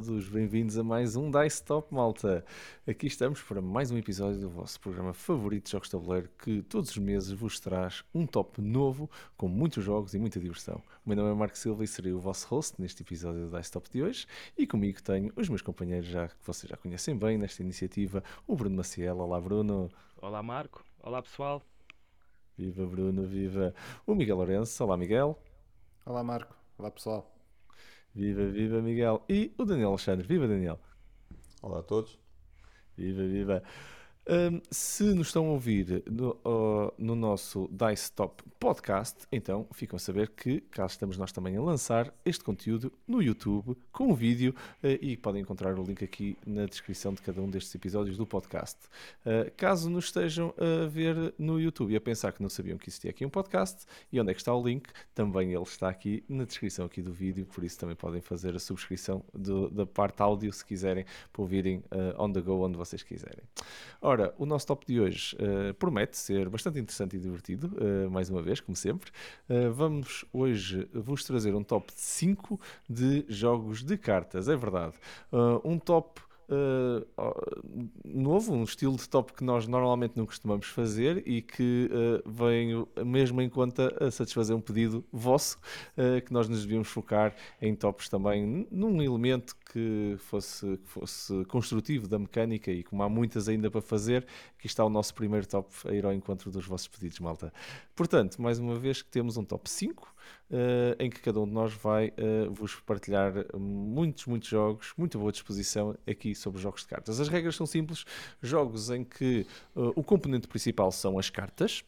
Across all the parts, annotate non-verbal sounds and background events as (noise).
todos, bem-vindos a mais um Dice Top Malta. Aqui estamos para mais um episódio do vosso programa favorito de jogos de tabuleiro que todos os meses vos traz um top novo com muitos jogos e muita diversão. O meu nome é Marco Silva e serei o vosso host neste episódio do Dice Top de hoje e comigo tenho os meus companheiros já que vocês já conhecem bem nesta iniciativa, o Bruno Maciel. Olá Bruno. Olá Marco. Olá pessoal. Viva Bruno, viva. O Miguel Lourenço. Olá Miguel. Olá Marco. Olá pessoal. Viva, viva Miguel. E o Daniel Alexandre. Viva Daniel. Olá a todos. Viva, viva. Um, se nos estão a ouvir no, uh, no, nosso Dice Top Podcast, então ficam a saber que cá estamos nós também a lançar este conteúdo no YouTube com o vídeo uh, e podem encontrar o link aqui na descrição de cada um destes episódios do podcast. Uh, caso nos estejam a ver no YouTube e a pensar que não sabiam que existia aqui um podcast e onde é que está o link, também ele está aqui na descrição aqui do vídeo, por isso também podem fazer a subscrição do, da parte áudio se quiserem para ouvirem on the go onde vocês quiserem. Ora, o nosso top de hoje promete ser bastante interessante e divertido, mais uma vez, como sempre. Uh, vamos hoje vos trazer um top de 5 de jogos de cartas, é verdade. um top uh, novo, um estilo de top que nós normalmente não costumamos fazer e que uh, mesmo em conta a satisfazer um pedido vosso, uh, que nós nos devíamos focar em tops também num elemento que fosse, que fosse construtivo da mecânica e como há muitas ainda para fazer, aqui está o nosso primeiro top a ir ao encontro dos vossos pedidos, malta. Portanto, mais uma vez que temos um top 5, uh, em que cada um de nós vai uh, vos partilhar muitos, muitos jogos, muito boa disposição aqui sobre jogos de cartas. As regras são simples, jogos em que uh, o componente principal são as cartas,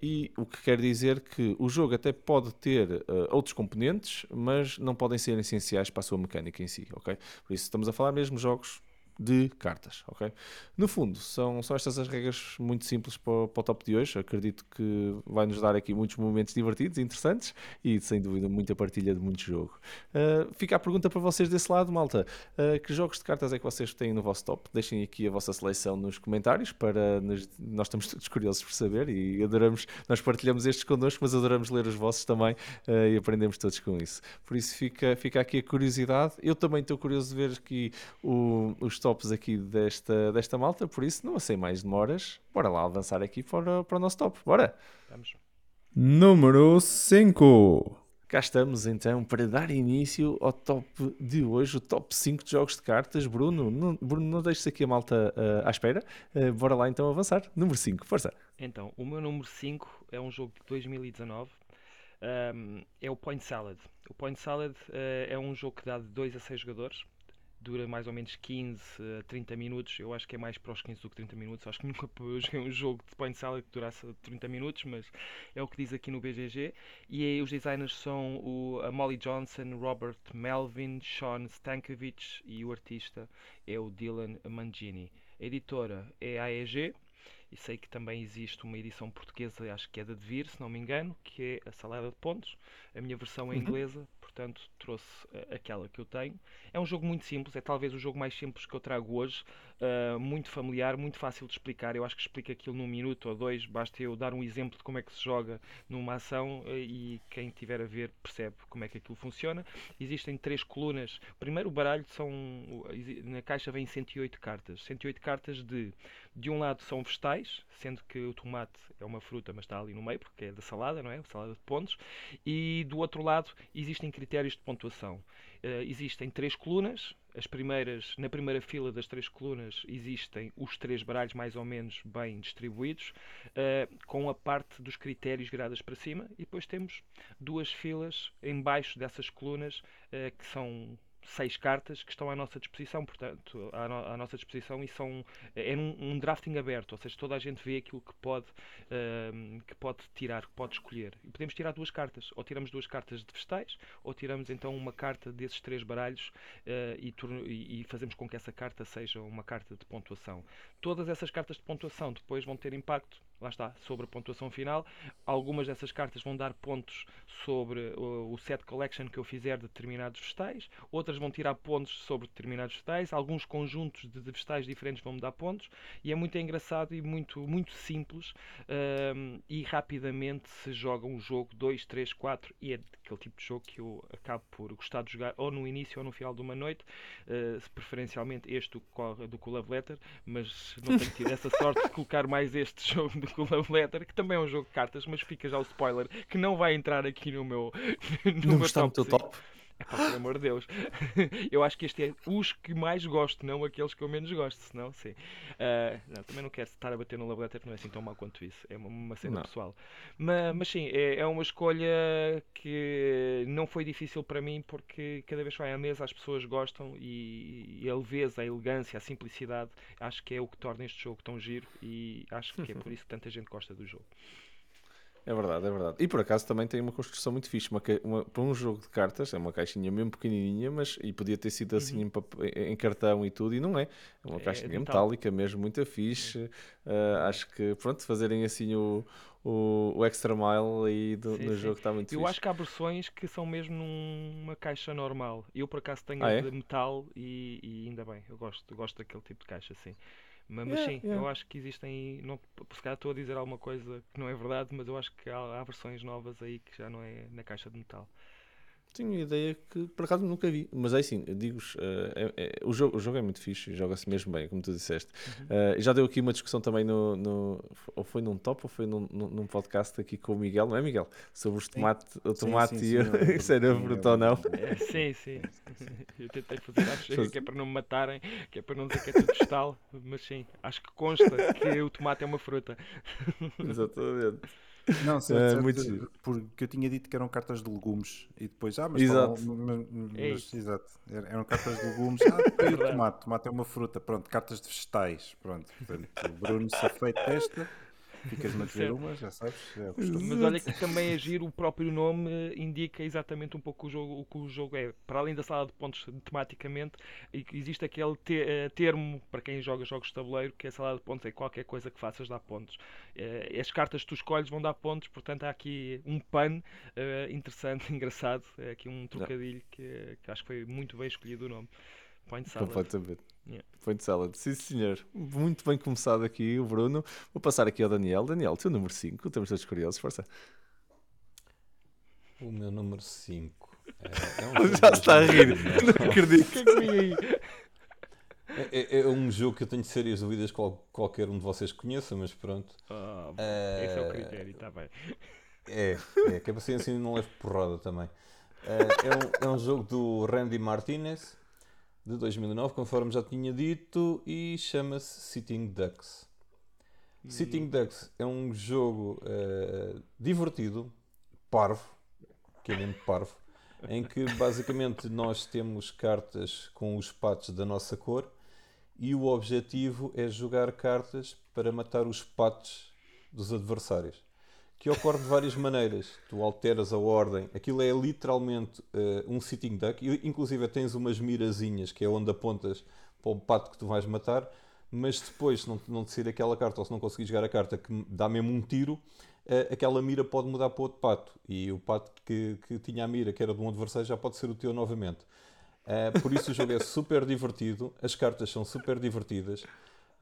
e o que quer dizer que o jogo até pode ter outros componentes, mas não podem ser essenciais para a sua mecânica em si, ok? Por isso estamos a falar mesmo de jogos de cartas, ok? No fundo, são, são estas as regras muito simples para, para o top de hoje. Acredito que vai nos dar aqui muitos momentos divertidos, interessantes e, sem dúvida, muita partilha de muito jogo. Uh, fica a pergunta para vocês desse lado, malta. Uh, que jogos de cartas é que vocês têm no vosso top? Deixem aqui a vossa seleção nos comentários para nos, nós estamos todos curiosos por saber e adoramos, nós partilhamos estes connosco, mas adoramos ler os vossos também uh, e aprendemos todos com isso. Por isso fica, fica aqui a curiosidade. Eu também estou curioso de ver aqui o, os tops aqui desta, desta malta, por isso não sei mais demoras. Bora lá avançar aqui para, para o nosso top. Bora! Vamos. Número 5. Cá estamos então para dar início ao top de hoje, o top 5 de jogos de cartas. Bruno, não, Bruno, não deixes aqui a malta uh, à espera. Uh, bora lá então avançar. Número 5, força. Então, o meu número 5 é um jogo de 2019. Um, é o Point Salad. O Point Salad uh, é um jogo que dá de 2 a 6 jogadores dura mais ou menos 15 a 30 minutos. Eu acho que é mais para os 15 do que 30 minutos. Acho que (laughs) nunca joguei um jogo de point salad que durasse 30 minutos, mas é o que diz aqui no BGG. E aí, os designers são o, a Molly Johnson, Robert Melvin, Sean Stankovic e o artista é o Dylan Mangini. A editora é a AEG. E sei que também existe uma edição portuguesa, acho que é da Devir, se não me engano, que é a Salada de Pontos. A minha versão é uhum. inglesa, portanto trouxe uh, aquela que eu tenho. É um jogo muito simples, é talvez o jogo mais simples que eu trago hoje, uh, muito familiar, muito fácil de explicar. Eu acho que explica aquilo num minuto ou dois, basta eu dar um exemplo de como é que se joga numa ação uh, e quem tiver a ver percebe como é que aquilo funciona. Existem três colunas. Primeiro, o baralho são. Na caixa vem 108 cartas. 108 cartas de. De um lado são vegetais, sendo que o tomate é uma fruta, mas está ali no meio, porque é da salada, não é? Salada de pontos. E do outro lado existem critérios de pontuação. Uh, existem três colunas. As primeiras, na primeira fila das três colunas existem os três baralhos mais ou menos bem distribuídos, uh, com a parte dos critérios viradas para cima, e depois temos duas filas embaixo dessas colunas uh, que são seis cartas que estão à nossa disposição, portanto, à, no, à nossa disposição e são é um, um, drafting aberto, ou seja, toda a gente vê aquilo que pode uh, que pode tirar, que pode escolher. E podemos tirar duas cartas, ou tiramos duas cartas de vegetais, ou tiramos então uma carta desses três baralhos uh, e, e, fazemos com que essa carta seja uma carta de pontuação. Todas essas cartas de pontuação depois vão ter impacto lá está, sobre a pontuação final. Algumas dessas cartas vão dar pontos sobre o, set collection que eu fizer de determinados vegetais, outras vão tirar pontos sobre determinados vegetais, alguns conjuntos de vegetais diferentes vão me dar pontos, e é muito engraçado e muito, muito simples, um, e rapidamente se joga um jogo 2, 3, 4, e é aquele tipo de jogo que eu acabo por gostar de jogar ou no início ou no final de uma noite, uh, preferencialmente este do, do Love Letter, mas não tenho tido essa sorte de colocar mais este (laughs) jogo do Love Letter, que também é um jogo de cartas, mas fica já o spoiler, que não vai entrar aqui no meu, (laughs) no não meu top teu top? É pá, pelo amor de Deus. (laughs) eu acho que este é os que mais gosto, não aqueles que eu menos gosto, senão sim. Uh, não, também não quero estar a bater no Love Letter, não é assim tão mal quanto isso. É uma, uma cena Não. pessoal. Mas, mas sim, é, é uma escolha que não foi difícil para mim porque cada vez que vai à mesa as pessoas gostam e, e a leveza, a elegância, a simplicidade acho que é o que torna este jogo tão giro e acho que é (laughs) por isso que tanta gente gosta do jogo. É verdade, é verdade. E por acaso também tem uma construção muito fixe. Uma, uma- para um jogo de cartas, é uma caixinha mesmo pequenininha, mas e podia ter sido assim em, pap- em cartão e tudo, e não é. É uma É caixinha metal. metálica mesmo, muito fixe. Ah, acho que, pronto, fazerem assim o, o, o extra mile aí do, Sim, no sim. jogo está muito Eu fixe. acho que há versões que são mesmo numa caixa normal. Eu por acaso tenho Ah, é? de metal e, e ainda bem, eu gosto, gosto daquele tipo de caixa assim. Mas, mas Yeah, sim, yeah. eu acho que existem. Não, se calhar estou a dizer alguma coisa que não é verdade, mas eu acho que há, há versões novas aí que já não é na caixa de metal. Tenho a ideia que por acaso nunca vi, mas é assim, eu digo-vos, eh, é- é- o, jogo, o jogo é muito fixe, joga-se mesmo bem, como tu disseste. Eh, já deu aqui uma discussão também no, no- ou foi num top ou foi num, num, podcast aqui com o Miguel, não é Miguel? Sobre os tomate, o tomate sim, e sim, eu lembro. se era bruto ou não. É, sim, sim. (laughs) Eu tentei fazer chega, Faz- que é para não me matarem, que é para não dizer que é tudo vegetal, mas sim, acho que consta que o tomate é uma fruta. Exatamente. Não, (laughs) certo, É, certo, muito giro. porque eu tinha dito que eram cartas de legumes e depois, ah, mas, Exato. falam- mas- mas- mas- exato, er- eram cartas de (laughs) legumes, ah, e o tomate, tomate é uma fruta, pronto, cartas de vegetais, pronto, portanto, o Bruno se feito desta, ficas-me a Certo. uma, já sabes, é. Mas olha que também é giro, o próprio nome eh, indica exatamente um pouco o, jogo, o que o jogo é. Para além da sala de pontos tematicamente, existe aquele te- eh, termo para quem joga jogos de tabuleiro, que a sala de pontos é qualquer coisa que faças dá pontos. Eh, As cartas que tu escolhes vão dar pontos, portanto há aqui um pan interessante, (laughs) engraçado, é aqui um trocadilho que, que acho que foi muito bem escolhido o nome. Point Salad. Completamente. Yeah. Point salad. Sim, senhor. Muito bem começado aqui o Bruno. Vou passar aqui ao Daniel. Daniel, teu número 5. Estamos todos curiosos. Força. O meu número 5. É, é um (laughs) Já está a rir. 2009. Não acredito. O que é que vem aí? É, é- é um jogo que eu tenho sérias dúvidas que qual- qualquer um de vocês conheça, mas pronto. Ah, Eh, esse é o critério, está bem. É, é, que é para ser assim não leve porrada também. Eh, é, um, é um jogo do Randy Martinez, de 2009, conforme já tinha dito, e chama-se Sitting Ducks. Sitting Ducks é um jogo eh, divertido, parvo, que é mesmo parvo, em que basicamente nós temos cartas com os patos da nossa cor e o objetivo é jogar cartas para matar os patos dos adversários. Que ocorre de várias maneiras. Tu alteras a ordem. Aquilo é literalmente eh, um sitting duck. Inclusive tens umas mirazinhas, que é onde apontas para o pato que tu vais matar. Mas depois, se não, não te sair aquela carta, ou se não conseguires jogar a carta que dá mesmo um tiro, eh, aquela mira pode mudar para outro pato. E o pato que, que tinha a mira, que era de um adversário, já pode ser o teu novamente. Uh, por isso o jogo é (laughs) super divertido, as cartas são super divertidas,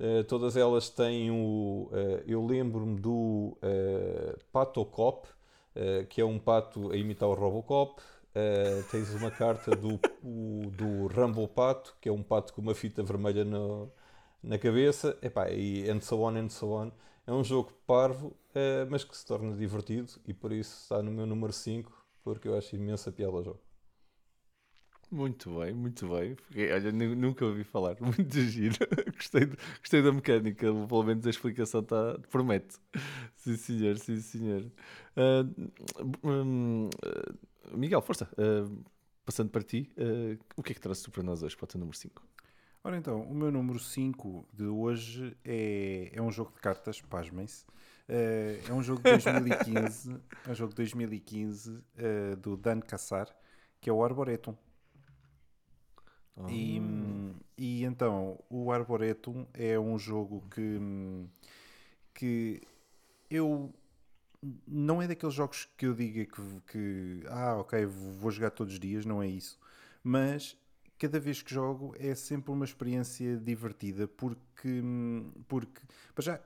Uh, todas elas têm o. uh, eu lembro-me do uh, Patocop, uh, que é um pato a imitar o Robocop. Tens uma carta do, o- do Rumble Pato, que é um pato com uma fita vermelha no- na cabeça, Epá, e and so on and so on. É um jogo parvo, mas que se torna divertido e por isso está no meu número 5, porque eu acho imensa piada ao jogo. Muito bem, muito bem. Olha, nu- nunca ouvi falar. (laughs) Muito giro. gostei, de- gostei da mecânica. Pelo menos a explicação tá, promete. Sim, senhor, sim, senhor. Ah, hum, ah, Miguel, força. Ah, passando para ti, o que é que tu para nós hoje, para o teu número 5? Ora então, o meu número 5 de hoje é, é um jogo de cartas, pasmem-se. É um jogo de 2015, é um jogo de 2015 eh, do Dan Cassar, que é o Arboretum. E, e então, o Arboretum é um jogo que, que eu não é daqueles jogos que eu diga que, que ah, ok, vou jogar todos os dias, não é isso. Mas cada vez que jogo é sempre uma experiência divertida porque, porque para já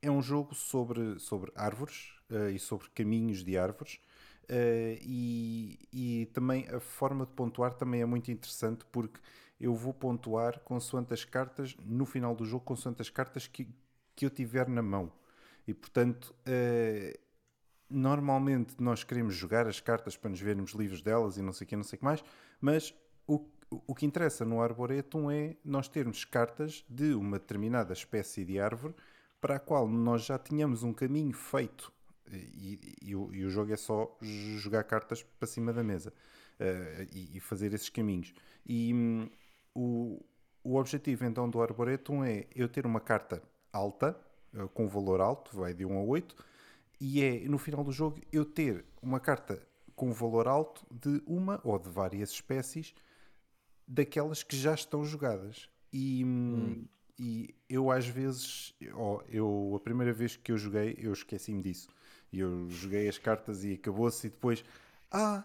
é um jogo sobre, sobre árvores uh, e sobre caminhos de árvores. Uh, e, e também a forma de pontuar também é muito interessante porque eu vou pontuar consoante as cartas, no final do jogo, consoante as cartas que, que eu tiver na mão. E portanto, uh, normalmente nós queremos jogar as cartas para nos vermos livres delas e não sei o que, não sei o que mais, mas o, o que interessa no Arboretum é nós termos cartas de uma determinada espécie de árvore para a qual nós já tínhamos um caminho feito e, e, e, o, e o, jogo é só jogar cartas para cima da mesa uh, e, fazer esses caminhos. E um, o, o objetivo então do Arboretum é eu ter uma carta alta, uh, com valor alto, vai de 1 a 8, e é no final do jogo eu ter uma carta com valor alto de uma ou de várias espécies daquelas que já estão jogadas. E, hum. hum e eu às vezes, oh, eu, a primeira vez que eu joguei, eu esqueci-me disso. E eu joguei as cartas e acabou-se e depois, ah,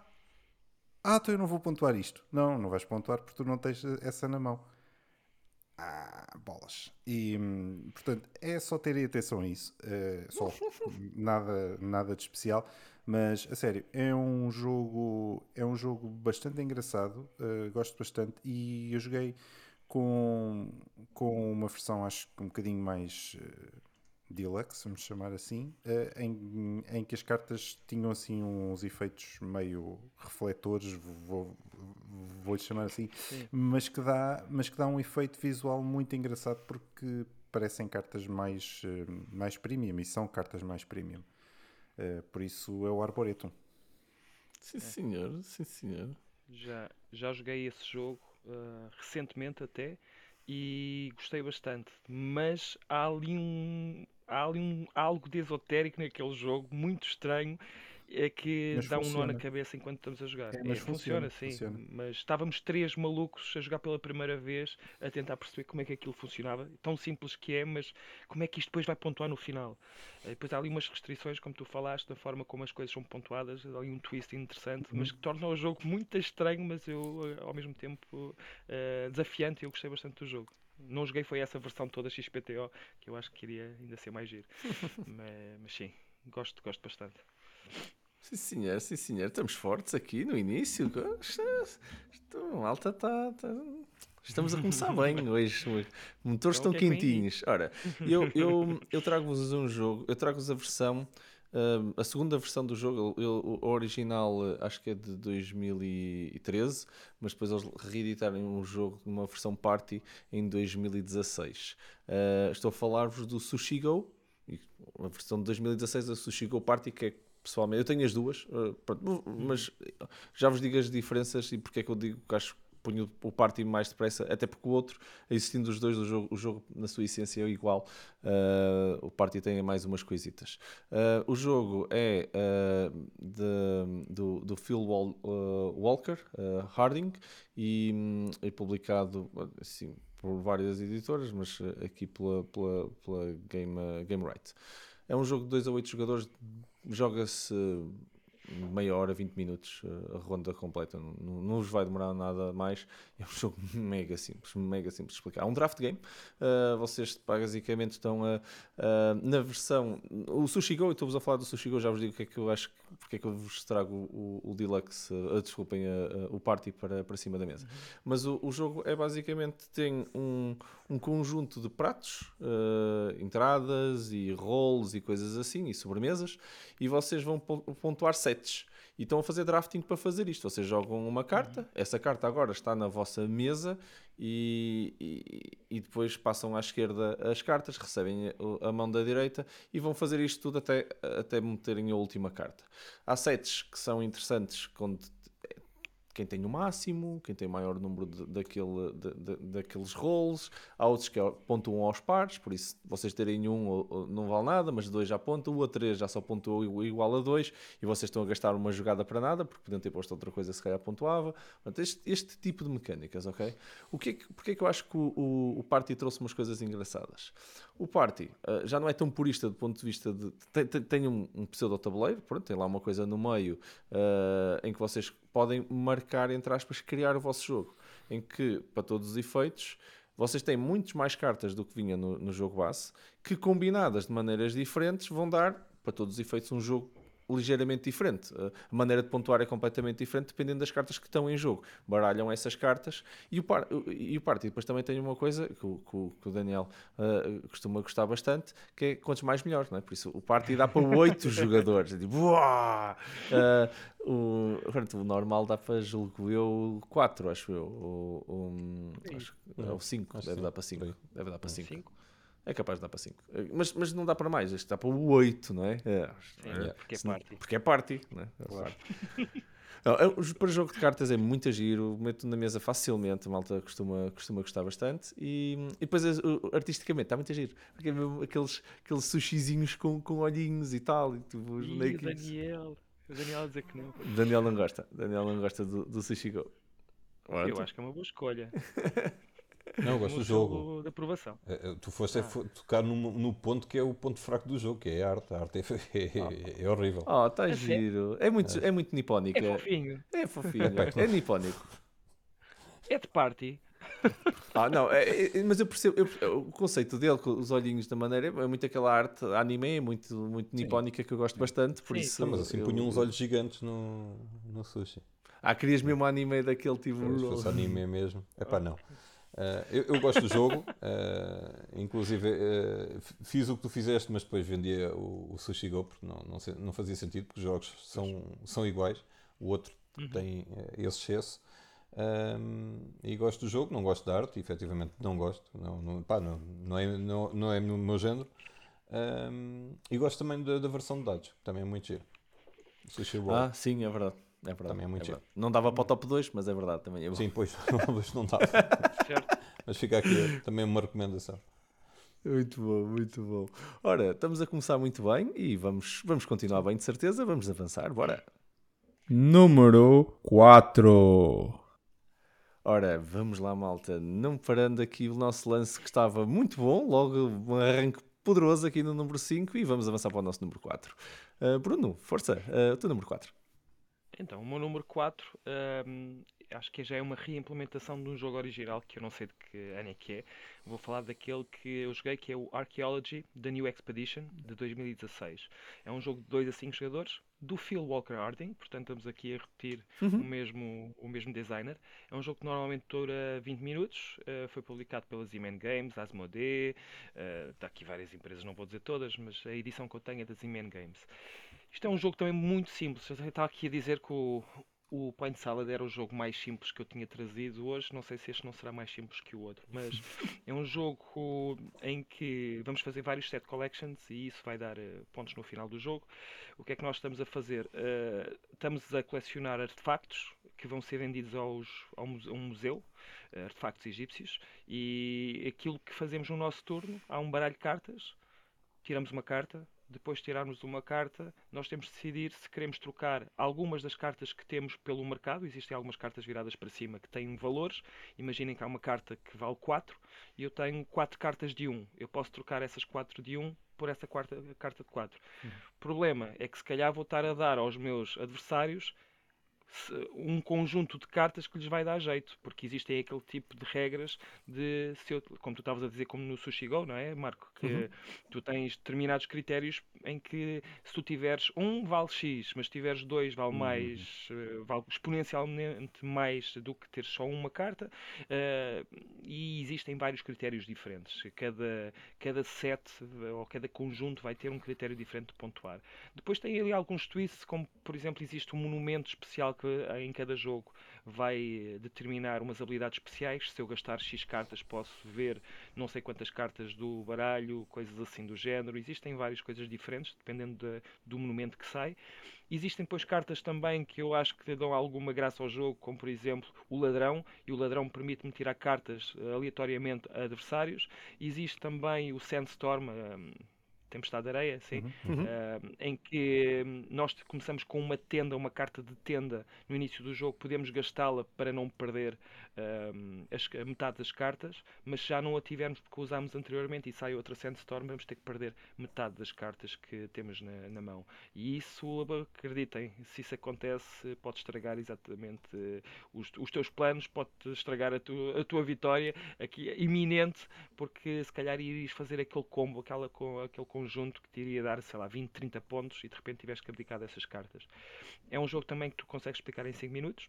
ah, então eu não vou pontuar isto. Não, não vais pontuar porque tu não tens essa na mão. Ah, bolas. E, portanto, é só terem atenção a isso. É só (laughs) nada, nada de especial. Mas, a sério, é um jogo, é um jogo bastante engraçado. Uh, gosto bastante. E eu joguei com, com uma versão, acho que um bocadinho mais uh, deluxe, vamos chamar assim, uh, em, em que as cartas tinham assim uns efeitos meio refletores, vou, vou-lhe chamar assim, mas que, dá, mas que dá um efeito visual muito engraçado porque parecem cartas mais, uh, mais premium e são cartas mais premium. por isso é o Arboretum. Sim, senhor, sim, senhor. Já, já joguei esse jogo uh, recentemente até e gostei bastante. Mas há ali um, há ali um algo de esotérico naquele jogo, muito estranho, é que mas dá funciona. um nó na cabeça enquanto estamos a jogar. É, mas é, funciona, funciona, sim. Funciona. Mas estávamos três malucos a jogar pela primeira vez, a tentar perceber como é que aquilo funcionava. Tão simples que é, mas como é que isto depois vai pontuar no final? E depois há ali umas restrições, como tu falaste, da forma como as coisas são pontuadas, há ali um twist interessante, uhum. mas que torna o jogo muito estranho, mas eu ao mesmo tempo uh, desafiante. Eu gostei bastante do jogo. Não joguei foi essa versão toda XPTO, que eu acho que queria ainda ser mais giro. (laughs) mas, mas sim, gosto, gosto bastante. Sim, senhor, sim, senhor. Estamos fortes aqui no início. Estou, alta está. Tá... Estamos a começar bem (laughs) hoje. Os motores então, estão é quentinhos. Ora, eu, eu, eu trago-vos um jogo, eu trago-vos a versão, a segunda versão do jogo. O original uh, acho que é de 2013, mas depois eles reeditaram um jogo numa versão party em 2016. Uh, estou a falar-vos do Sushi Go, a versão de 2016 da Sushi Go Party, que é pessoalmente. Eu tenho as duas, uh, pronto, mas já vos digo as diferenças e porque é que eu digo que acho ponho o party mais depressa, até porque o outro, existindo os dois, o jogo, o jogo na sua essência é igual, uh, o party tem mais umas coisitas. Uh, o jogo é de, do, do Phil Wal, Walker Harding e um, é publicado assim, por várias editoras, mas aqui pela, pela, pela Game, Game Right. É um jogo de 2 a 8 jogadores joga-se meia hora, 20 minutos eh, a ronda completa. Não, não vos vai demorar nada mais. É um (laughs) jogo mega simples, mega simples de explicar. É um draft game. Uh, vocês basicamente estão uh, uh, na versão. O Sushi Go, eu estou-vos a falar do Sushi Go, já vos digo o que é que eu acho, porque é que eu vos trago o, o Deluxe, uh, desculpem, o Party para, para cima da mesa. Uhum. Mas o, o, jogo é basicamente tem um, um conjunto de pratos, entradas e rolls e coisas assim, e sobremesas, e vocês vão pontuar sets e estão a fazer drafting para fazer isto. Vocês jogam uma carta, uhum. essa carta agora está na vossa mesa e, e, e, depois passam à esquerda as cartas, recebem a mão da direita e vão fazer isto tudo até, até meterem a última carta. Há sets que são interessantes quando quem tem o máximo, quem tem o maior número de, daquele, de, de, daqueles roles, há outros que pontuam aos pares, por isso vocês terem um não vale nada, mas dois já pontuam, o a três já só pontuou igual a dois e vocês estão a gastar uma jogada para nada, porque podiam ter posto outra coisa se calhar pontuava. Portanto, este, este tipo de mecânicas, ok? O que é que, porque é que eu acho que o, o, o Party trouxe umas coisas engraçadas? O Party uh, já não é tão purista do ponto de vista de. Tem, tem, tem um, um pseudo-tabuleiro, tem lá uma coisa no meio uh, em que vocês podem marcar, entre aspas, criar o vosso jogo. em que, para todos os efeitos, vocês têm muitos mais cartas do que vinha no, no jogo base, que combinadas de maneiras diferentes vão dar, para todos os efeitos, um jogo ligeiramente diferente. A maneira de pontuar é completamente diferente dependendo das cartas que estão em jogo. Baralham essas cartas e o, par, e o party depois também tem uma coisa que o, que o Daniel uh, costuma gostar bastante, que é quantos mais melhor, não é? Por isso o party dá para 8 (laughs) jogadores. É tipo, uh, o, o normal dá para, julgo eu, 4, acho eu. O, o, acho, ou 5, deve, dar para 5. Deve dar para 5. É capaz de dar para 5. Mas, mas não dá para mais, este dá para o 8, não é? é, Sim, é porque é party. Porque é party, não é? Claro. não, para jogo de cartas é muito giro, meto na mesa facilmente, a malta costuma, costuma gostar bastante. E, e depois artisticamente está muito giro, porque é mesmo aqueles, aqueles sushizinhos com, com olhinhos e tal. E tu, os Ih, Daniel. O Daniel a dizer que não. Daniel não gosta. Daniel não gosta do, do Sushi Go. Eu acho que é uma boa escolha. (laughs) Não, eu gosto do jogo. De aprovação. É, é, tu foste ah. tocar no, no, ponto que é o ponto fraco do jogo, que é a arte. A arte é, (laughs) é, ah. é horrível. Oh, está é giro. É muito, é. muito nipónico. É fofinho. É fofinho. (laughs) é nipónico. É de party. Ah, não, é, é, mas eu percebo eu, o conceito dele com os olhinhos da maneira é muito aquela arte anime, muito, muito nipónica que eu gosto bastante. Por Sim. isso, não, mas assim eu, punha uns olhos gigantes no, no sushi. Ah, querias mesmo anime daquele tipo. Se fosse anime mesmo. É pá, não. Uh, eu, eu, gosto do jogo, uh, inclusive uh, fiz o que tu fizeste, mas depois vendia o, o Sushi Go porque não, não, não, fazia sentido, porque os jogos são, são iguais, o outro uhum. tem esse excesso. Um, e gosto do jogo, não gosto da arte, efetivamente não gosto, não, não, pá, não, não, é, não, não é no meu género. Um, e gosto também da, da, versão de dados, que também é muito giro. Sushi Roll. Ah, sim, é verdade. É verdade. Também é muito é Não dava para o top 2, mas é verdade também. É Sim, pois, (laughs) não dava. (laughs) mas fica aqui também uma recomendação. Muito bom, muito bom. Ora, estamos a começar muito bem e vamos, vamos continuar bem, de certeza. Vamos avançar, bora. Número 4. Ora, vamos lá, malta. Não parando aqui o nosso lance que estava muito bom, logo um arranque poderoso aqui no número 5 e vamos avançar para o nosso número 4. Uh, ah, Bruno, força, uh, o teu número 4. Então, o meu número 4 um, acho que já é uma reimplementação de um jogo original que eu não sei de que ano é que é. Vou falar daquele que eu joguei que é o Archaeology The New Expedition de 2016. É um jogo de 2 a 5 jogadores do Phil Walker Harding, portanto estamos aqui a repetir uhum. o, mesmo, o mesmo designer. É um jogo que normalmente dura 20 minutos, uh, foi publicado pela Z-Man Games, Asmodee, uh, está aqui várias empresas, não vou dizer todas, mas a edição que eu tenho é da Z-Man Games. Isto é um jogo também muito simples. Eu estava aqui a dizer que o, o Point Salad era o jogo mais simples que eu tinha trazido hoje. Não sei se este não será mais simples que o outro, mas (laughs) é um jogo em que vamos fazer vários set collections e isso vai dar uh, pontos no final do jogo. O que é que nós estamos a fazer? Uh, estamos a colecionar artefactos que vão ser vendidos aos, a um museu, uh, artefactos egípcios, e aquilo que fazemos no nosso turno, há um baralho de cartas, tiramos uma carta, depois de tirarmos uma carta, nós temos de decidir se queremos trocar algumas das cartas que temos pelo mercado. Existem algumas cartas viradas para cima que têm valores. Imaginem que há uma carta que vale 4 e eu tenho 4 cartas de 1. Eu posso trocar essas 4 de 1 por essa quarta, carta de 4. Uhum. Problema é que se calhar vou estar a dar aos meus adversários um conjunto de cartas que lhes vai dar jeito, porque existem aquele tipo de regras de, se eu, como tu estavas a dizer, como no Sushi Go, não é, Marco? Que uhum. tu tens determinados critérios em que se tu tiveres um, vale X, mas se tiveres dois, vale uhum. mais, uh, vale exponencialmente mais do que ter só uma carta, uh, e existem vários critérios diferentes. Cada, cada set ou cada conjunto vai ter um critério diferente de pontuar. Depois tem ali alguns twists, como por exemplo, existe um monumento especial que em cada jogo vai determinar umas habilidades especiais. Se eu gastar X cartas, posso ver não sei quantas cartas do baralho, coisas assim do género. Existem várias coisas diferentes, dependendo de, do monumento que sai. Existem depois cartas também que eu acho que dão alguma graça ao jogo, como por exemplo o ladrão, e o ladrão permite-me tirar cartas aleatoriamente a adversários. Existe também o Sandstorm. Um, Tempestade de Areia, sim, Uhum. ah, em que hum, nós começamos com uma tenda, uma carta de tenda no início do jogo, podemos gastá-la para não perder hum, as- a metade das cartas, mas se já não a tivermos porque usámos anteriormente e sai outra Sandstorm, vamos ter que perder metade das cartas que temos na, na mão. E isso, acreditem, se isso acontece, pode estragar exatamente eh, os, os teus planos, pode estragar a tua, a tua vitória aqui iminente, porque se calhar irias fazer aquele combo, aquela, aquele conjunto que te iria dar, sei lá, 20, 30 pontos e de repente tiveste que abdicar dessas cartas. É um jogo também que tu consegues explicar em 5 minutos,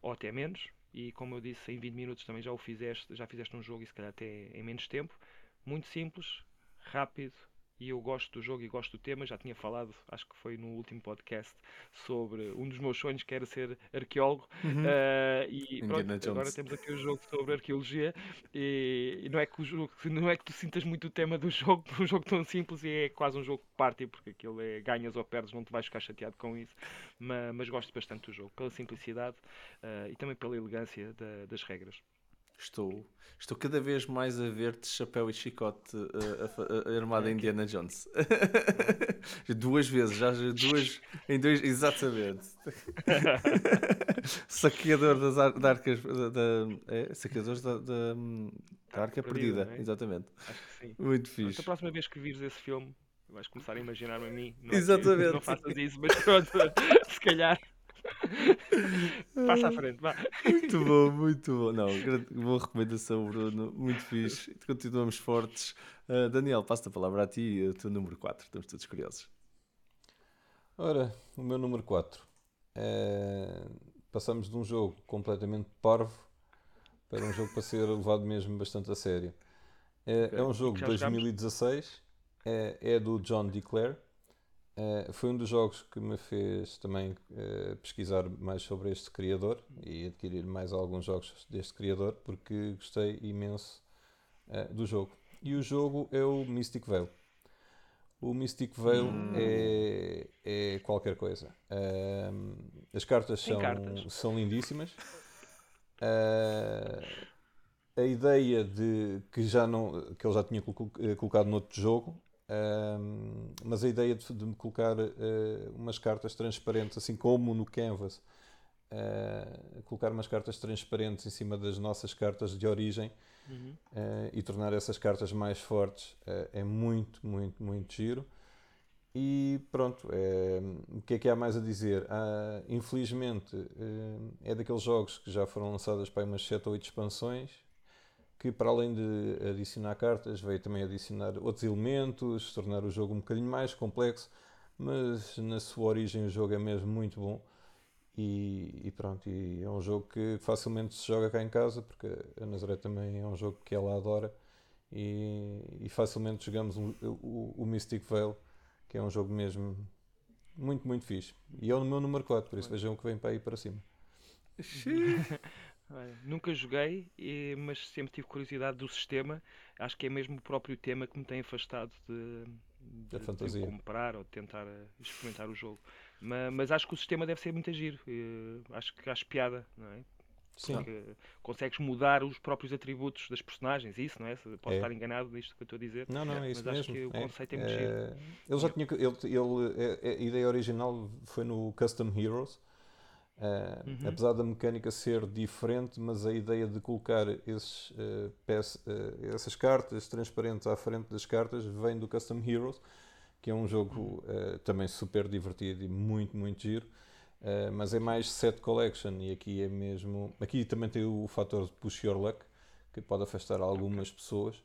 ou até menos, e como eu disse, em 20 minutos também já o fizeste, já fizeste um jogo e se calhar até em menos tempo. Muito simples, rápido, e eu gosto do jogo e gosto do tema. Já tinha falado, acho que foi no último podcast, sobre um dos meus sonhos que era ser arqueólogo. Uhum. Uh, e pronto, agora temos aqui o jogo sobre arqueologia e, e não é que o jogo não é que tu sintas muito o tema do jogo (laughs) um jogo tão simples e é quase um jogo party porque aquilo é ganhas ou perdes, não te vais ficar chateado com isso mas, mas gosto bastante do jogo pela simplicidade uh, e também pela elegância da- das regras Estou, estou cada vez mais a ver-te de chapéu e chicote uh, a fa- a- armado em Indiana Jones. (laughs) duas vezes, já duas, em dois, exatamente. (laughs) saqueador das ar- da arcas, da, da- é, saqueadores da, da, da arca perdida, Perdida, é? exatamente. Muito fixe. a próxima vez que vires esse filme vais começar a imaginar-me a mim não, é que Exatamente. não faças isso, mas pronto (laughs) se calhar (laughs) passa à frente, vá Muito bom, muito bom. Não, grande, boa recomendação, Bruno. Muito fixe. Continuamos fortes. Uh, Daniel, passo a palavra a ti e o teu número 4. Estamos todos curiosos. Ora, o meu número 4. passamos de um jogo completamente parvo para um jogo para ser levado mesmo bastante a sério. É, Ok. é um jogo de Já jogámos? 2016, é, é do John DeClaire. É, foi um dos jogos que me fez também eh, pesquisar mais sobre este criador e adquirir mais alguns jogos deste criador porque gostei imenso eh, do jogo. E o jogo é o Mystic Veil. O Mystic Veil é, é qualquer coisa. Ahm, as cartas são, cartas. são lindíssimas. A ideia de que já não que ele já tinha colo- eh, colocado noutro jogo, ahm, mas a ideia de, de me colocar eh, umas cartas transparentes, assim como no Canvas, ah, colocar umas cartas transparentes em cima das nossas cartas de origem Uhum. eh, e tornar essas cartas mais fortes é muito, muito, muito giro. E pronto, eh, o que é que há mais a dizer? Ah, infelizmente, é daqueles jogos que já foram lançadas para umas 7 ou 8 expansões, que para além de adicionar cartas, veio também adicionar outros elementos, tornar o jogo um bocadinho mais complexo, mas na sua origem o jogo é mesmo muito bom. E, e pronto, e é um jogo que facilmente se joga cá em casa, porque a Nazaré também é um jogo que ela adora. E, e facilmente jogamos um- o, o Mystic Veil, que é um jogo mesmo muito, muito fixe. E é o meu número 4, por isso vejam o que vem para aí para cima. (laughs) (laughs) Olha, nunca joguei, e- mas sempre tive curiosidade do sistema. Acho que é mesmo o próprio tema que me tem afastado de, de- de comprar ou de tentar eh, experimentar o jogo. Ma- Mas, acho que o sistema deve ser muito giro. eh, Acho que acho piada, não é? Sim, Porque consegues mudar os próprios atributos das personagens, isso, não é? Posso É. estar enganado nisto que eu estou a dizer. não, não, é isso Mas acho mesmo. que o É, conceito é muito é, giro. ele já tinha. Ele, ele- é- é- a ideia original foi no Custom Heroes. Eh, Uhum. Apesar da mecânica ser diferente, mas a ideia de colocar esses, peça- eh, essas cartas transparentes à frente das cartas vem do Custom Heroes, que é um jogo eh, também super divertido e muito, muito giro. Mas é mais set collection e aqui é mesmo. Aqui também tem o fator de push your luck, que pode afastar algumas pessoas.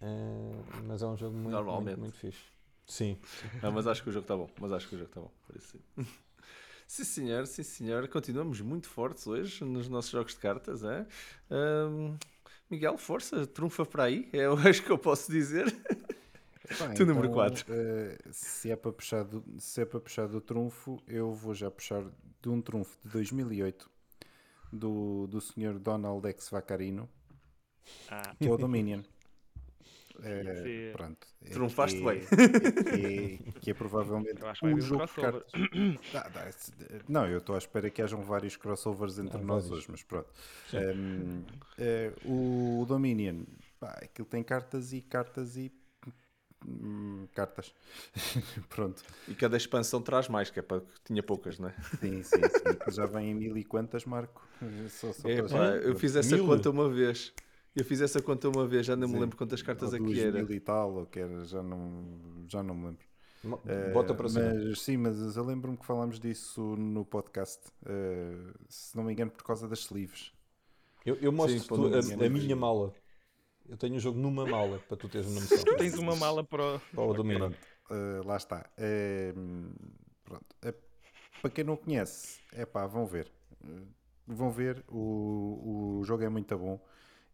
Eh, mas é um jogo muito, muito, muito fixe. Sim, Não, mas acho que o jogo está bom. Mas acho que o jogo está bom. Por isso sim. Sim, senhor, sim, senhor. Continuamos muito fortes hoje nos nossos jogos de cartas. É? Ahm, Miguel, força, trunfa para aí. É o acho (laughs) que eu posso dizer. Pá, Tu número então, quatro. eh, se, é para puxar do, se é para puxar do trunfo, eu vou já puxar de um trunfo de 2008 do, do Sr. Donald X Vaccarino, Ah, que é o Dominion. (laughs) Sim. pronto. É- Trunfaste que, bem. Que é, que é provavelmente um jogo de cartas. Dá- não, eu estou à espera que hajam vários crossovers entre nós hoje, mas pronto. Um, eh, o Dominion, pá, aquilo tem cartas e cartas e hum, cartas. (laughs) Pronto. E cada expansão traz mais, que é para que tinha poucas, não é? Sim, sim, sim. Já vem em mil e quantas, Marco? Só, só É, pá, eu fiz essa Mil? conta uma vez. Eu fiz essa conta uma vez, já não me lembro quantas cartas aqui duas era. mil e tal, ou que era, já não, já não me lembro. Eh, Bota para cima. mas, sim, mas eu lembro-me que falámos disso no podcast, eh, se não me engano, por causa das sleeves. Eu, eu mostro Sim, a, a minha mala. Eu tenho o jogo numa mala, para tu teres uma (laughs) noção. Tu tens uma mala para o. Para o domínio. Pronto, eh, lá está. Eh, pronto. Eh, para quem não conhece, é pá, vão ver. Eh, vão ver, o, o jogo é muito bom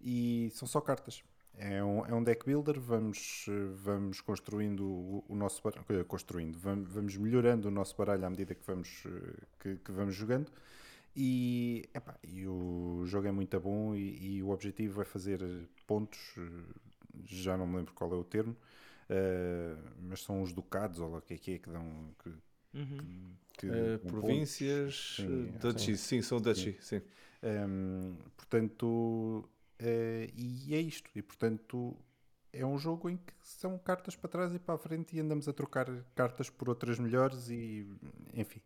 e são só cartas. É um, é um deck builder, vamos, vamos construindo o, o nosso baralho, construindo, vamos, vamos melhorando o nosso baralho à medida que vamos, que, que vamos jogando. E, epá, e o jogo é muito bom e, e o objetivo é fazer pontos, já não me lembro qual é o termo, eh, mas são os ducados ou lá o que é que é que dão que, Uhum. que Eh, dão províncias, Sim, eh, duchy, sim, são duchy, sim. um, portanto, eh, e é isto. E portanto, é um jogo em que são cartas para trás e para a frente e andamos a trocar cartas por outras melhores e enfim.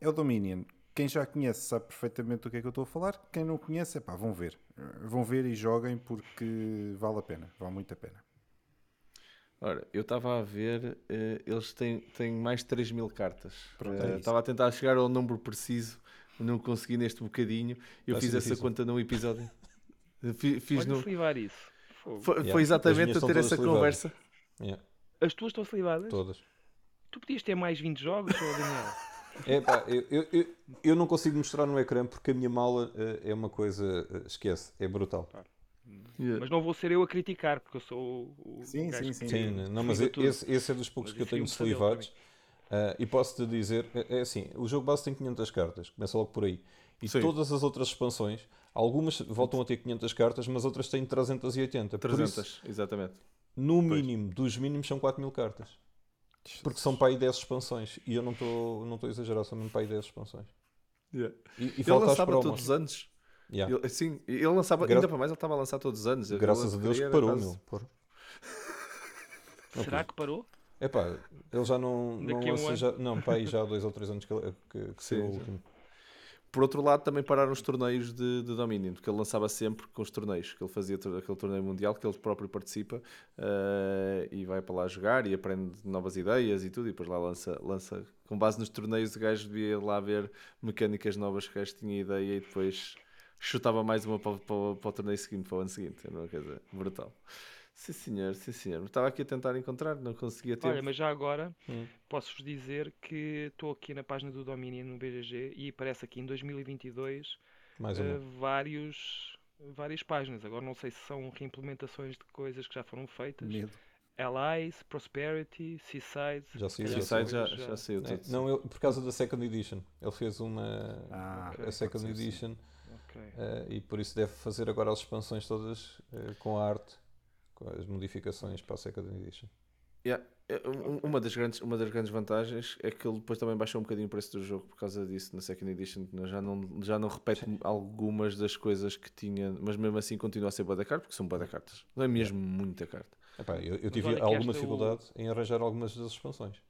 É o Dominion. Quem já conhece sabe perfeitamente o que é que eu estou a falar. Quem não conhece, é pá, vão ver. Vão ver e joguem porque vale a pena. Vale muito a pena. Ora, eu estava a ver, eh, eles têm, têm mais de 3 mil cartas. Eh, é. Estava a tentar chegar ao número preciso, não consegui neste bocadinho. Eu Vai fiz ser essa difícil. conta num episódio. (laughs) Fi- Fiz Fiz no, slivar isso. Foi, Yeah. foi exatamente a ter essa slivadas. conversa. Yeah, As tuas estão slivadas? todas. Tu podias ter mais 20 jogos, ou Daniel? (laughs) É, pá, eu, eu, eu, eu não consigo mostrar no ecrã porque a minha mala eh, é uma coisa. eh, esquece, é brutal. Yeah. Mas não vou ser eu a criticar, porque eu sou o, Sim, sim, que sim. Sim, não, mas sliva tudo. esse, esse é dos poucos Mas que eu tenho pesadelo slivados. Ah, e posso-te dizer, é, é assim, o jogo base tem 500 cartas, começa logo por aí. E Sim. todas as outras expansões, algumas voltam a ter 500 cartas, mas outras têm 380. Por 300, isso, exatamente. no mínimo, dos mínimos são 4 mil cartas. Porque são para aí 10 expansões. E eu não estou não estou a exagerar, são mesmo para aí 10 expansões. Yeah. E, e Ele falta as lançava todos os anos. Yeah. Ele, sim, ele lançava, Gra- ainda para mais, ele estava a lançar todos os anos. Graças a Deus que parou, quase- meu. Porra. (laughs) Será que parou? Epá, ele já não, não Daqui um lança já, não, pá, aí já há dois ou três anos que, que, que Sim, saiu o já. Por outro lado, também pararam os torneios de, de Dominion, porque ele lançava sempre com os torneios, que ele fazia aquele torneio mundial que ele próprio participa eh, e vai para lá jogar e aprende novas ideias e tudo, e depois lá lança, lança com base nos torneios, o gajo devia lá ver mecânicas novas que o gajo tinha ideia e depois chutava mais uma para, para- para o torneio seguinte, para o ano seguinte. Era uma coisa brutal. Sim, senhor, sim, senhor. Estava aqui a tentar encontrar, não conseguia ter. Olha, mas já agora Hum. posso-vos dizer que estou aqui na página do Dominion no BGG e aparece aqui em 2022 Mais uma. vários, várias páginas. Agora não sei se são reimplementações de coisas que já foram feitas. Medo. Allies, Prosperity, Seaside. Já saiu, já Seaside já, já saiu É, tudo. não, ele, por causa da Second Edition. Ele fez uma. Ah, a Second. Edition. Ok. eh, e por isso deve fazer agora as expansões todas eh, com a arte, com as modificações para a Second Edition. Yeah. É, um- Uma das, grandes, uma das grandes vantagens é que ele depois também baixou um bocadinho o preço do jogo por causa disso na Second Edition. que Já não, já não repete algumas das coisas que tinha, mas mesmo assim continua a ser boa da carta, porque são boa da cartas. Não é mesmo muita carta. Epá, eu, eu tive alguma esta dificuldade em arranjar algumas das expansões.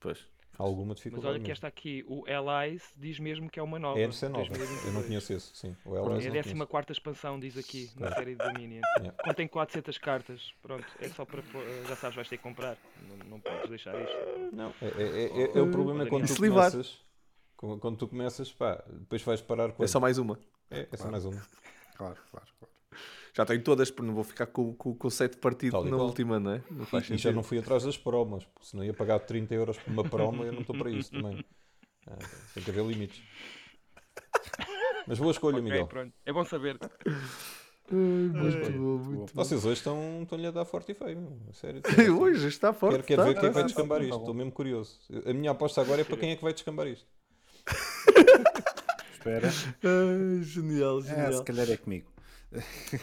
Pois. Alguma Mas dificuldade. olha que esta aqui, o Allies, diz mesmo que é uma nova. É de ser nova. 2022. Eu não conheço esse, sim. O Ellis É a não conheço. 14 expansão, diz aqui, na Claro. série de Dominion. (laughs) Yeah. Contém 400 cartas. Pronto, é só para. pôr- Já sabes, vais ter que comprar. Não, não podes deixar isto. Não, é, é, é- é o problema é quando tu começas. Quando tu começas, pá, depois vais parar com. É só mais uma. É, é só mais uma. Claro, claro, claro. (laughs) Já tenho todas, porque não vou ficar com, com, com o set partido Tal e na qual. última, não é? Não faz E, e já não fui atrás das promos, porque senão ia pagar 30 euros por uma promo, eu não estou para isso também. Ah, tem que haver limites. Mas boa escolha, Ok, Miguel. pronto. É bom saber. Muito bom, muito bom. Vocês hoje estão- estão-lhe a dar forte e feio, sério. (laughs) Hoje está forte. Quero, quero tá, ver quem é tá, que vai tá. descambar isto. Estou mesmo curioso. A minha aposta agora é para quem é que vai descambar isto. Espera. Ah, genial, Ah, se genial. calhar é comigo.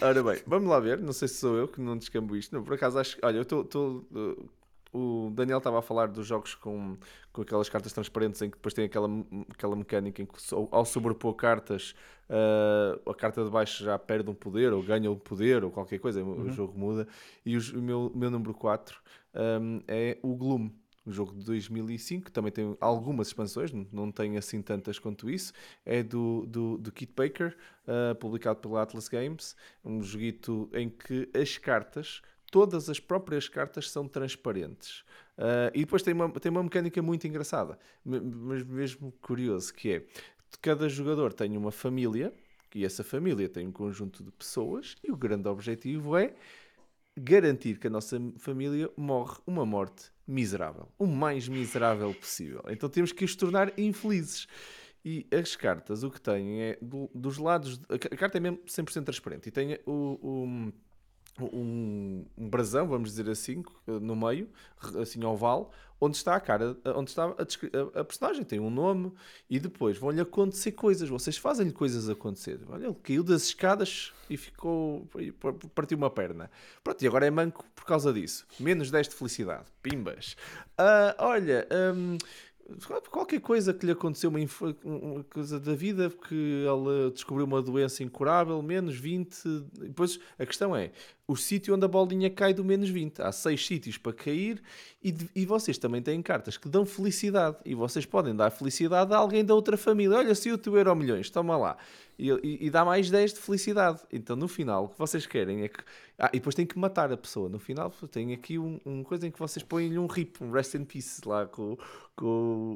Ora bem, vamos lá ver. Não sei se sou eu que não descambo isto. Não, por acaso acho que. Olha, eu estou. uh, o Daniel estava a falar dos jogos com, com aquelas cartas transparentes em que depois tem aquela, aquela mecânica em que ao sobrepor cartas ah, a carta de baixo já perde um poder ou ganha um poder ou qualquer coisa, o- o jogo muda. E os- o meu, o meu número 4 é o Gloom. Um jogo de 2005, que também tem algumas expansões, não- tem assim tantas quanto isso. É do, do, do Kit Baker, ah, publicado pela Atlas Games. Um joguito em que as cartas, todas as próprias cartas, são transparentes. Ah, e depois tem uma, tem uma mecânica muito engraçada, mas mesmo curioso, que é cada jogador tem uma família, e essa família tem um conjunto de pessoas, e o grande objetivo é garantir que a nossa família morre uma morte miserável, o mais miserável possível. Então temos que os tornar infelizes. E as cartas, o que têm é do- dos lados. A ca- a carta é mesmo 100% transparente e tem o. o- um, um brasão, vamos dizer assim, no meio, assim oval, onde está a cara, onde está a, a- personagem, tem um nome, e depois vão-lhe acontecer coisas, vocês fazem-lhe coisas acontecer. Olha, ele caiu das escadas e ficou, partiu uma perna. Pronto, e agora é manco por causa disso. Menos 10 de felicidade. Pimbas. Ah, olha, hum, qualquer coisa que lhe aconteceu, uma, uma coisa da vida, que ele descobriu uma doença incurável, menos 20. Depois a questão é: o sítio onde a bolinha cai do menos 20. Há seis sítios para cair e, e vocês também têm cartas que dão felicidade. E vocês podem dar felicidade a alguém da outra família. Olha, se o teu euro milhões, toma lá. E, e- e dá mais 10 de felicidade. Então no final, o que vocês querem é que. Ah, e depois tem que matar a pessoa. No final, tem aqui um, um coisa em que vocês põem-lhe um rip, um rest in peace lá com, com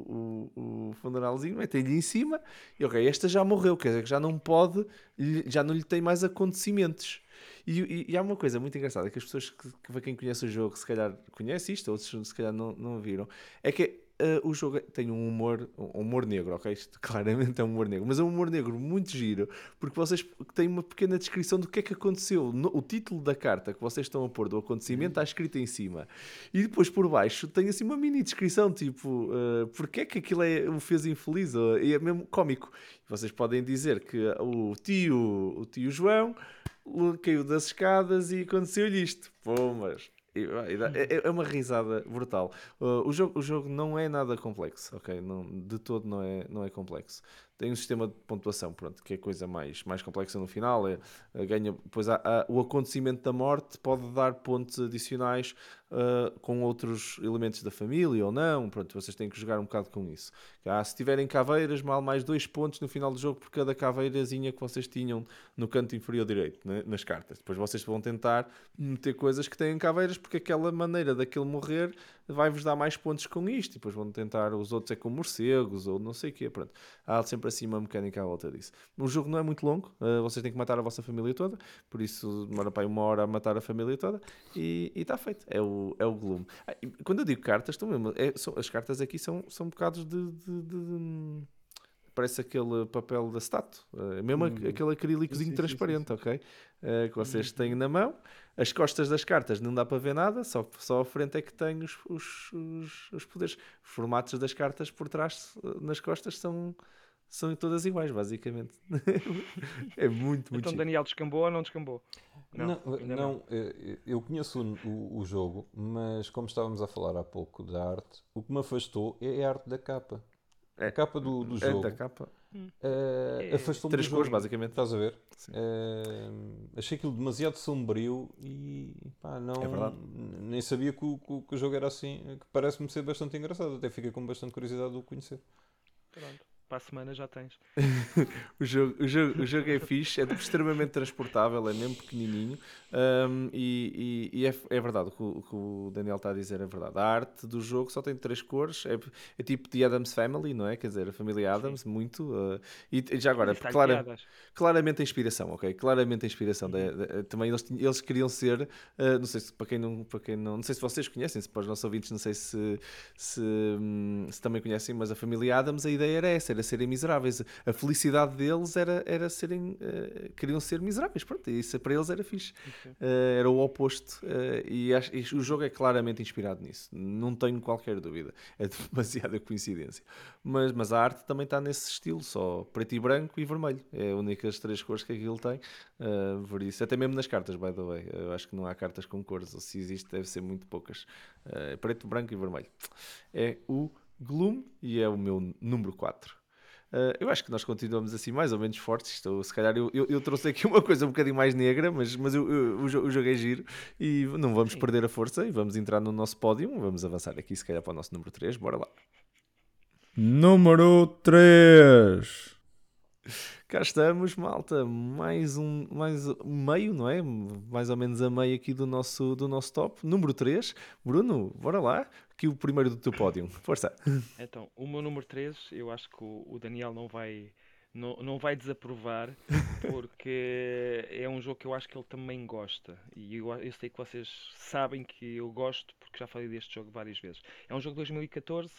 o, o, o funeralzinho, metem-lhe em cima. E ok, esta já morreu, quer dizer que já não pode, já não lhe tem mais acontecimentos. E, e- e há uma coisa muito engraçada que as pessoas que, que quem conhece o jogo, se calhar conhece isto, outros se calhar não, não viram, é que eh, o jogo tem um humor, um humor negro, ok? Isto (laughs) claramente é um humor negro, mas é um humor negro muito giro, porque vocês têm uma pequena descrição do que é que aconteceu. No- o título da carta que vocês estão a pôr do acontecimento está escrito em cima. E depois por baixo tem assim uma mini descrição, tipo, uh, porque é que aquilo é, o fez infeliz, ou- e é mesmo cómico. Vocês podem dizer que o tio, o tio João caiu das escadas e aconteceu-lhe isto. Pô, mas... dá- É é uma risada brutal. Uh, o, jogo, o jogo não é nada complexo, ok? Não, de todo não é, não é complexo. Tem um sistema de pontuação, pronto, que é coisa mais, mais complexa no final. É, é, ganha, depois há- há- o acontecimento da morte pode dar pontos adicionais uh, com outros elementos da família ou não. Pronto, vocês têm que jogar um bocado com isso. Ah, se tiverem caveiras, mal mais dois pontos no final do jogo por cada caveirazinha que vocês tinham no canto inferior direito, né, nas cartas. Depois vocês vão tentar meter coisas que têm caveiras porque aquela maneira daquele morrer vai-vos dar mais pontos com isto. E depois vão tentar, os outros é com morcegos ou não sei o quê. Pronto. Há sempre assim uma mecânica à volta disso. O jogo não é muito longo, uh, vocês têm que matar a vossa família toda, por isso demora para uma hora a matar a família toda e está feito. É o, é o Gloom. Ah, quando eu digo cartas, estão mesmo, é- são- as cartas aqui são, são bocados de. de- de- Parece aquele papel da Stato, eh, mesmo Hum. aquele acrílicozinho Sim, sim, sim, transparente, ok? Eh, que vocês têm na mão. As costas das cartas não dá para ver nada, só, só a frente é que tem os, os, os, os poderes. Os formatos das cartas por trás, eh, nas costas, são, são todas iguais, basicamente. (laughs) é muito, muito Então. Daniel descambou ou não descambou? Não, ainda não, eh, eu conheço o, o- o jogo, mas como estávamos a falar há pouco da arte, o que me afastou é a arte da capa. É. A capa do, do É jogo da capa. eh, É. afastou-me Três cores, basicamente. Estás a ver? Sim. Eh, achei aquilo demasiado sombrio e pá, não, É verdade. nem sabia que o, que o- que o jogo era assim, que parece-me ser bastante engraçado. Até fiquei com bastante curiosidade de o conhecer. Pronto. Para a semana já tens. (laughs) O jogo, o, jogo, o jogo é fixe, é extremamente transportável, é mesmo pequenininho um, e, e- e é, é verdade, o que, o que o Daniel está a dizer é verdade. A arte do jogo só tem três cores, é, é tipo The Adams Family, não é? Quer dizer, a família Adams, muito. uh, e, e já agora, clara, claramente a inspiração, ok? Claramente a inspiração. da- da- também eles, eles queriam ser, uh, não sei se para quem não, para quem não, não sei se vocês conhecem, se para os nossos ouvintes, não sei se, se, hum, se também conhecem, mas a família Adams, a ideia era essa, era serem miseráveis. A felicidade deles era, era serem. eh, queriam ser miseráveis. Pronto, isso para eles era fixe. Eh, era o oposto. eh, e, acho- e o jogo é claramente inspirado nisso. Não tenho qualquer dúvida. É (laughs) demasiada coincidência. Mas, mas a arte também está nesse estilo, só preto e branco e vermelho. É a únicas três cores que aquilo tem. Uh, por isso, até mesmo nas cartas, by the way. Eu acho que não há cartas com cores, ou se existe, deve ser muito poucas. Uh, preto, branco e vermelho. É o Gloom e é o meu número 4. Uh, eu acho que nós continuamos assim mais ou menos fortes. Estou, se calhar eu, eu, eu trouxe aqui (laughs) uma coisa um bocadinho mais negra, mas, mas eu, eu- o, jo- o jogo é giro e não vamos Sim. perder a força e vamos entrar no nosso pódio. Vamos avançar aqui, se calhar, para o nosso número 3. Bora lá. Número 3. Cá estamos, malta. Mais um, mais meio, não é? Mais ou menos a meio aqui do nosso, do nosso top. Número 3. Bruno, bora lá. Aqui o primeiro do teu pódio. Força. Então, o meu número 3, eu acho que o, o Daniel não vai, não, não vai desaprovar, (laughs) porque é um jogo que eu acho que ele também gosta. E eu, eu sei que vocês sabem que eu gosto, porque já falei deste jogo várias vezes. É um jogo de 2014,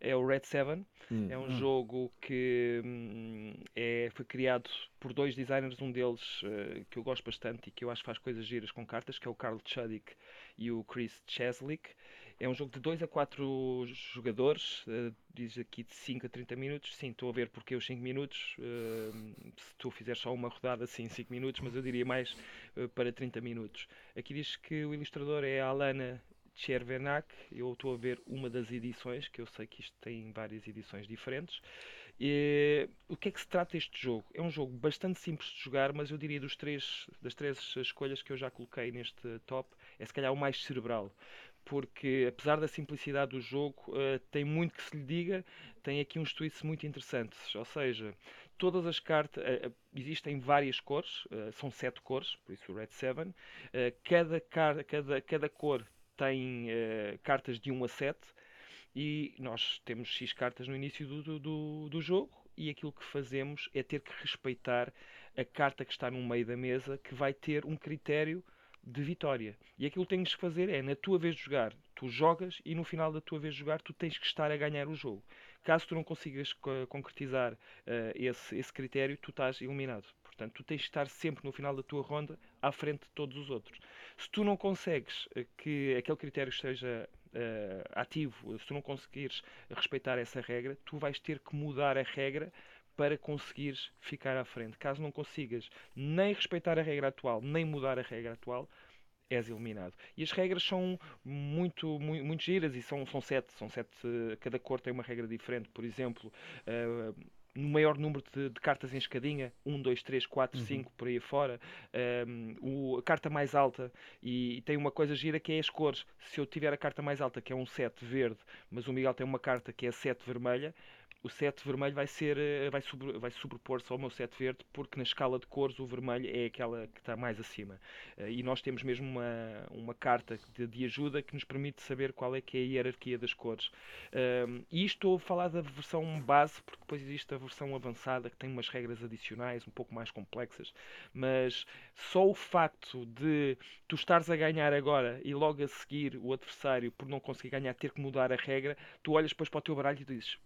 é o Red 7. Hum. É um jogo que hum, é, foi criado por dois designers, um deles eh, que eu gosto bastante e que eu acho que faz coisas giras com cartas, que é o Carl Chudik e o Chris Cheslick. É um jogo de 2 a 4 jogadores, eh, diz aqui de 5 a 30 minutos. Sim, estou a ver porque os 5 minutos. eh, se tu fizeres só uma rodada, sim, 5 minutos, mas eu diria mais para 30 minutos. Aqui diz que o ilustrador é a Alana Chervenak. Eu estou a ver uma das edições, que eu sei que isto tem várias edições diferentes. E, o que é que se trata este jogo? É um jogo bastante simples de jogar, mas eu diria dos três, das três escolhas que eu já coloquei neste top, é se calhar o mais cerebral. Porque apesar da simplicidade do jogo, eh, tem muito que se lhe diga, tem aqui uns tweets muito interessantes. Ou seja, todas as cartas. eh, eh, existem várias cores, eh, são sete cores, por isso o Red 7. Eh, cada, cada, cada cor tem eh, cartas de 1 a 7 e nós temos X cartas no início do, do, do, jogo e aquilo que fazemos é ter que respeitar a carta que está no meio da mesa que vai ter um critério de vitória. E aquilo que tens que fazer é, na tua vez de jogar, tu jogas e no final da tua vez de jogar tu tens que estar a ganhar o jogo. Caso tu não consigas co- concretizar eh, esse, esse critério, tu estás eliminado. Portanto, tu tens de estar sempre no final da tua ronda à frente de todos os outros. Se tu não consegues eh, que aquele critério esteja eh, ativo, se tu não conseguires respeitar essa regra, tu vais ter que mudar a regra para conseguires ficar à frente. Caso não consigas nem respeitar a regra atual, nem mudar a regra atual, és eliminado. E as regras são muito, muito, muito giras e são, são sete. São sete. eh, Cada cor tem uma regra diferente. Por exemplo, eh, no maior número de, de cartas em escadinha, 1, 2, 3, 4, 5, por aí fora. Um, o, a carta mais alta, e, e tem uma coisa gira que é as cores. Se eu tiver a carta mais alta, que é um 7 verde, mas o Miguel tem uma carta que é 7 vermelha, o 7 vermelho vai ser eh, vai, sobre, vai sobrepor-se ao meu 7 verde, porque na escala de cores o vermelho é aquela que está mais acima. Eh, E nós temos mesmo uma, uma carta de, de ajuda que nos permite saber qual é que é a hierarquia das cores. Um, e estou a falar da versão base, porque depois existe a versão avançada que tem umas regras adicionais um pouco mais complexas, mas só o facto de tu estares a ganhar agora e logo a seguir o adversário, por não conseguir ganhar, ter que mudar a regra, tu olhas depois para o teu baralho e dizes: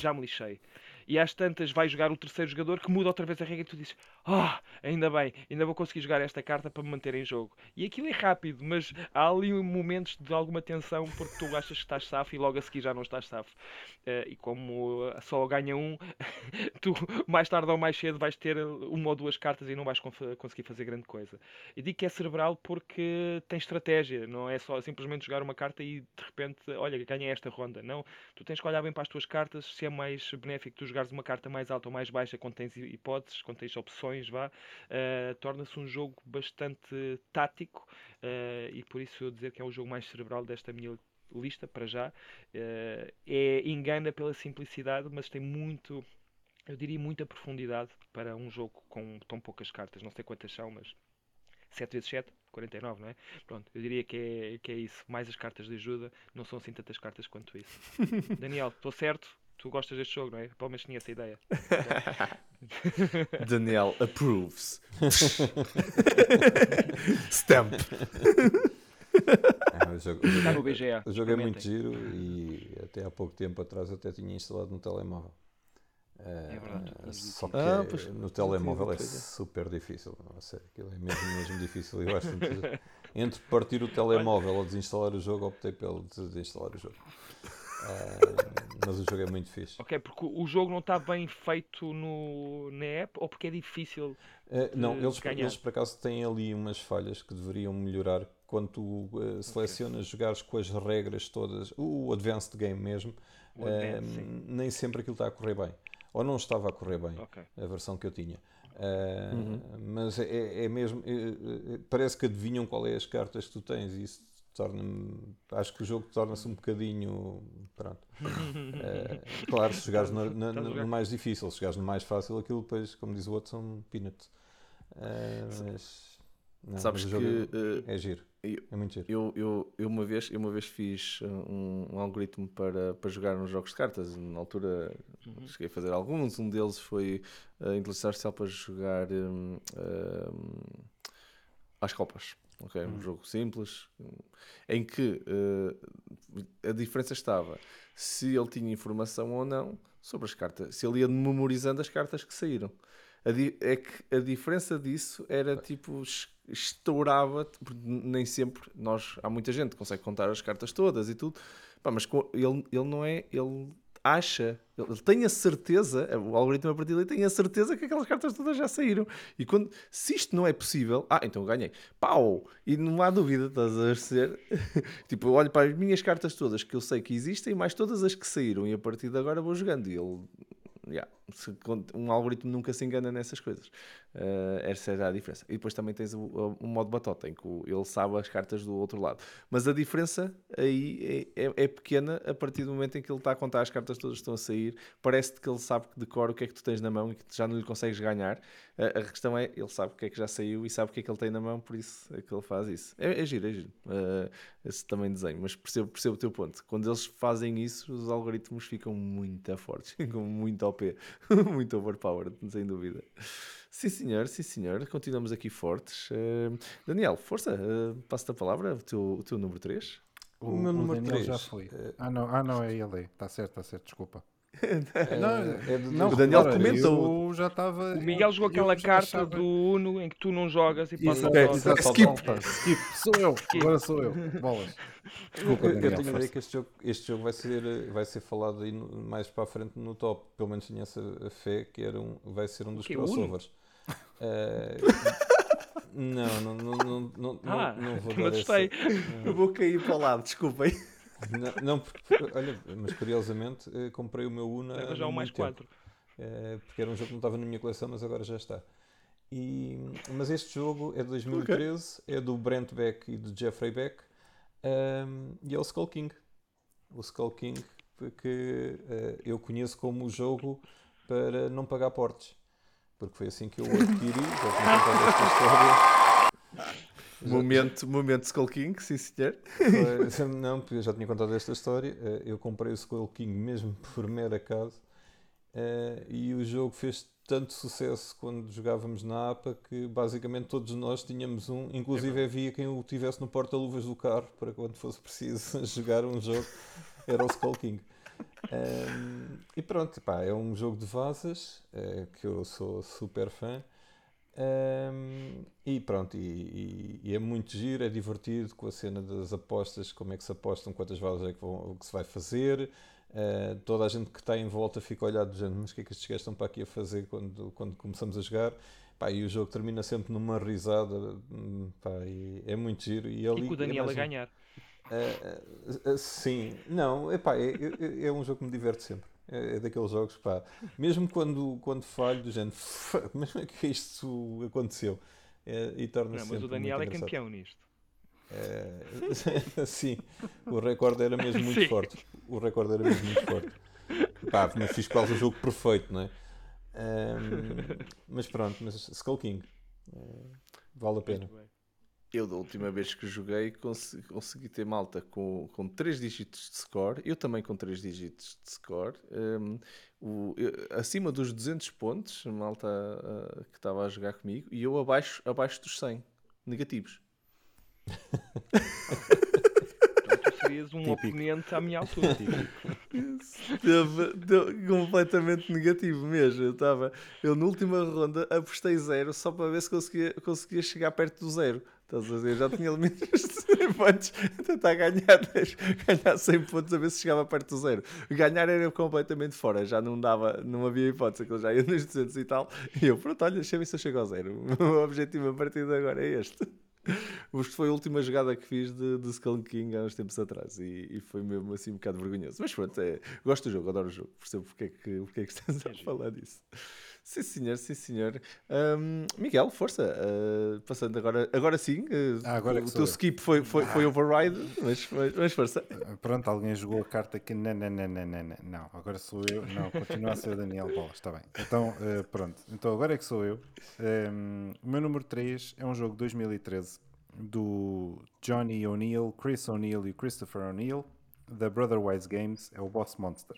já me lixei. E às tantas vai jogar o terceiro jogador que muda outra vez a regra e tu dizes: Ah, ainda bem, ainda vou conseguir jogar esta carta para me manter em jogo. E aquilo é rápido, mas há ali momentos de alguma tensão porque tu achas que estás safo e logo a seguir já não estás safo. Eh, e como eh, só ganha um, (laughs) tu mais tarde ou mais cedo vais ter uma ou duas cartas e não vais conseguir fazer grande coisa. E digo que é cerebral porque tem estratégia, não é só simplesmente jogar uma carta e de repente, olha, ganhei esta ronda. Não, tu tens que olhar bem para as tuas cartas, se é mais benéfico tu jogares uma carta mais alta ou mais baixa, quando tens hipóteses, quando tens opções, vá, eh, torna-se um jogo bastante tático eh, e por isso eu dizer que é o jogo mais cerebral desta minha lista, para já. Eh, é, engana pela simplicidade, mas tem muito, eu diria, muita profundidade para um jogo com tão poucas cartas. Não sei quantas são, mas 7 vezes 7, 49, não é? Pronto, eu diria que é, que é isso. Mais as cartas de ajuda, não são assim tantas cartas quanto isso. (laughs) Daniel, estou certo? Tu gostas deste jogo, não é? Pelo menos tinha essa ideia. (laughs) Daniel approves. (laughs) Stamp. Ah, o jogo, o jogo Está é- no BGA. o jogo é muito giro e até há pouco tempo atrás até tinha instalado no telemóvel. Eh, verdade, dito só que Ah, é- pois, no não telemóvel é super difícil. A sério, aquilo é mesmo, mesmo difícil. Eu acho que entre partir o telemóvel ou desinstalar o jogo, optei pelo desinstalar o jogo. Mas o jogo é muito fixe. Ok, porque o jogo não está bem feito no, na app ou porque é difícil. Eh, não, eles, ganhar. eles por acaso têm ali umas falhas que deveriam melhorar quando tu eh, selecionas jogares com as regras todas, o Advanced Game mesmo, sim. nem sempre aquilo está a correr bem. Ou não estava a correr bem, Ok. a versão que eu tinha. Eh, Uhum. Mas é, é mesmo, eh, eh, parece que adivinham qual é as cartas que tu tens e isso torna-me, acho que o jogo torna-se um bocadinho, pronto. (laughs) Eh, claro, se Estás a no, jogar. no mais difícil, se jogares no mais fácil, aquilo depois, como diz o outro, são peanuts. Eh, mas, não, Sabes mas que o jogo eh, é, é giro, eu- é muito giro. eu, eu, eu, uma vez, eu uma vez fiz um, um algoritmo para, para jogar nos jogos de cartas. Na altura Uhum. cheguei a fazer alguns. Um deles foi a inteligência artificial para jogar um, um, às copas. Ok? Um Hum. jogo simples em que uh, a diferença estava se ele tinha informação ou não sobre as cartas, se ele ia memorizando as cartas que saíram. É que a diferença disso era tipo es- estourava, nem sempre nós, há muita gente que consegue contar as cartas todas e tudo, Pá, mas ele, ele não é, ele acha, ele tem a certeza, o algoritmo a partir daí tem a certeza que aquelas cartas todas já saíram. E quando, se isto não é possível, ah, então ganhei, pau! E não há dúvida, estás a ser. (laughs) tipo, eu olho para as minhas cartas todas que eu sei que existem, mais todas as que saíram, e a partir de agora vou jogando. E ele, yeah, se um algoritmo nunca se engana nessas coisas. Uh, essa é a diferença. E depois também tens o, o- o modo batota, em que o- ele sabe as cartas do outro lado. Mas a diferença aí é, é- é pequena a partir do momento em que ele está a contar as cartas todas estão a sair. Parece-te que ele sabe que decora o que é que tu tens na mão e que já não lhe consegues ganhar. A, a questão é, ele sabe o que é que já saiu e sabe o que é que ele tem na mão, por isso é que ele faz isso. É, é giro, é giro. Uh, esse também desenho, mas percebo, percebo o teu ponto. Quando eles fazem isso, os algoritmos ficam muito fortes, (laughs) ficam muito OP, (laughs) muito overpowered, sem dúvida. Sim, senhor, sim, senhor. Continuamos aqui fortes. Uh, Daniel, força, uh, passo-te a palavra, o teu, o teu número 3. O, O meu número Daniel já três, foi. eh, Ah, não, ah, não, é ele. Está certo, está certo, desculpa. É, (laughs) Não, é O Daniel repara, comentou. Eu já estava. O Miguel jogou aquela carta achava- do Uno em que tu não jogas e passas É, exato, skip. Skip, sou eu, agora sou eu. Bolas. Desculpa, eu, eu Daniel, tenho a ideia que este jogo, este jogo vai, ser, eh, vai ser falado aí no- mais para a frente no top. Pelo menos tinha essa fé que era um, vai ser um dos? Uno? crossovers. Eh, (laughs) não, não, não, não, não, Ah, não, não vou dar essa- Eu vou cair para o lado, desculpem. Não, não, porque, olha, mas curiosamente eh, comprei o meu Una. Leva já um mais muito tempo. 4. Eh, porque era um jogo que não estava na minha coleção, mas agora já está. E, mas este jogo é de 2013, é do Brent Beck e do Jeffrey Beck, ehm, e é o Skull King. O Skull King que eh, eu conheço como o jogo para não pagar portes. Porque foi assim que eu o adquiri. Já tinha contado esta história. Momento, momento Skull King, sim senhor. (laughs) Não, porque eu já tinha contado esta história. Eh, Eu comprei o Skull King mesmo por mero acaso. Eh, e o jogo fez tanto sucesso quando jogávamos na APA que basicamente todos nós tínhamos um, inclusive havia quem o tivesse no porta-luvas do carro para quando fosse preciso (laughs) jogar um jogo, era o Skull King. Ehm, e pronto, pá, é um jogo de vasas eh, que eu sou super fã. Ehm, e pronto, e, e- e é muito giro, é divertido com a cena das apostas, como é que se apostam, quantas vasas é que, vão- que se vai fazer. Eh, toda a gente que está em volta fica a olhar do género, mas o que é que estes gajos estão para aqui a fazer quando, quando começamos a jogar? Pá, e o jogo termina sempre numa risada, hum, pá, e é muito giro. E, ali E com o é Daniel a um- ganhar. eh, eh, sim, não, epá, é, é, é um jogo que me diverte sempre. É, é daqueles jogos, pá, mesmo quando, quando falho, do género, "Fuck, mas como é que isto aconteceu? É, e torna-se Não, mas o Daniel é engraçado. campeão nisto. É, (laughs) sim, o recorde era mesmo muito Sim. forte. O recorde era mesmo muito forte. Pá, mas fiz quase o jogo perfeito, não é? Ahm, mas pronto, mas Skull King eh, vale a pena. Eu, da última vez que joguei, consegui, consegui ter malta com, com 3 dígitos de score. Eu também com 3 dígitos de score. Um, o- eu- acima dos 200 pontos, a malta ah, que estava a jogar comigo. E eu abaixo, abaixo dos 100 negativos. Então tu serias um Típico. oponente à minha altura. Teve completamente negativo mesmo. Eu estava, eu na última ronda apostei zero só para ver se conseguia, conseguia chegar perto do zero. Estás a dizer? Já tinha 100 pontos a tentar ganhar, 10, ganhar 100 pontos a ver se chegava perto do zero. Ganhar era completamente fora, já não dava, não havia hipótese, aquilo já ia nos 200 e tal. E eu, pronto, olha, deixa ver se eu chego ao zero. (laughs) O objetivo a partir de agora é este. Isto foi a última jogada que fiz de, de Skull King há uns tempos atrás e, e, foi mesmo assim um bocado vergonhoso. Mas pronto, é, gosto do jogo, adoro o jogo, percebo porque é que, porque é que estás a falar disso. Sim, senhor, sim, senhor. Um, Miguel, força. Uh, passando agora, agora sim. Uh, ah, agora o teu eu. skip foi, foi, foi override, mas, mas, mas, força. Pronto, alguém jogou a carta que não, não, não, não, não, não. Agora sou eu. Não, continua a ser o Daniel Bolas, está bem. Então, uh, pronto. Então agora é que sou eu. Um, o meu número 3 é um jogo de 2013 do Johnny O'Neill, Chris O'Neill e Christopher O'Neill, da Brotherwise Games, é o Boss Monster.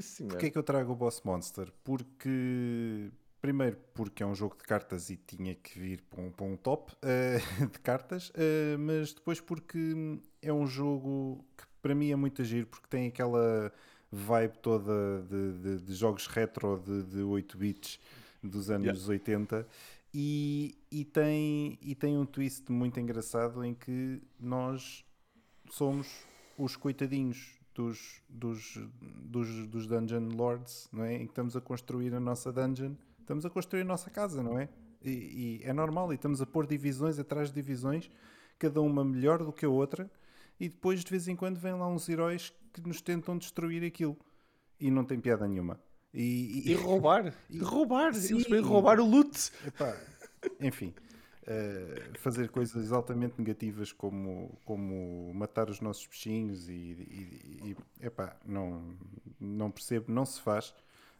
Sim, Porquê é que eu trago o Boss Monster? Porque, primeiro, porque é um jogo de cartas e tinha que vir para um, para um top uh, (laughs) de cartas, uh, mas depois porque é um jogo que para mim é muito agir, porque tem aquela vibe toda de, de, de jogos retro de, de 8 bits dos anos yeah. 80 e, e, tem, e tem um twist muito engraçado em que nós somos os coitadinhos dos, dos, dos, dos Dungeon Lords, não é? Em que estamos a construir a nossa dungeon, estamos a construir a nossa casa, não é? E, e é normal, e estamos a pôr divisões atrás de divisões, cada uma melhor do que a outra, e depois de vez em quando vêm lá uns heróis que nos tentam destruir aquilo. E não tem piada nenhuma. E, e, e roubar, (laughs) e roubar, sim, eles vêm roubar o loot. Epá, enfim. Uh, fazer coisas altamente negativas como, como matar os nossos bichinhos e, e, e epá, não, não percebo, não se faz,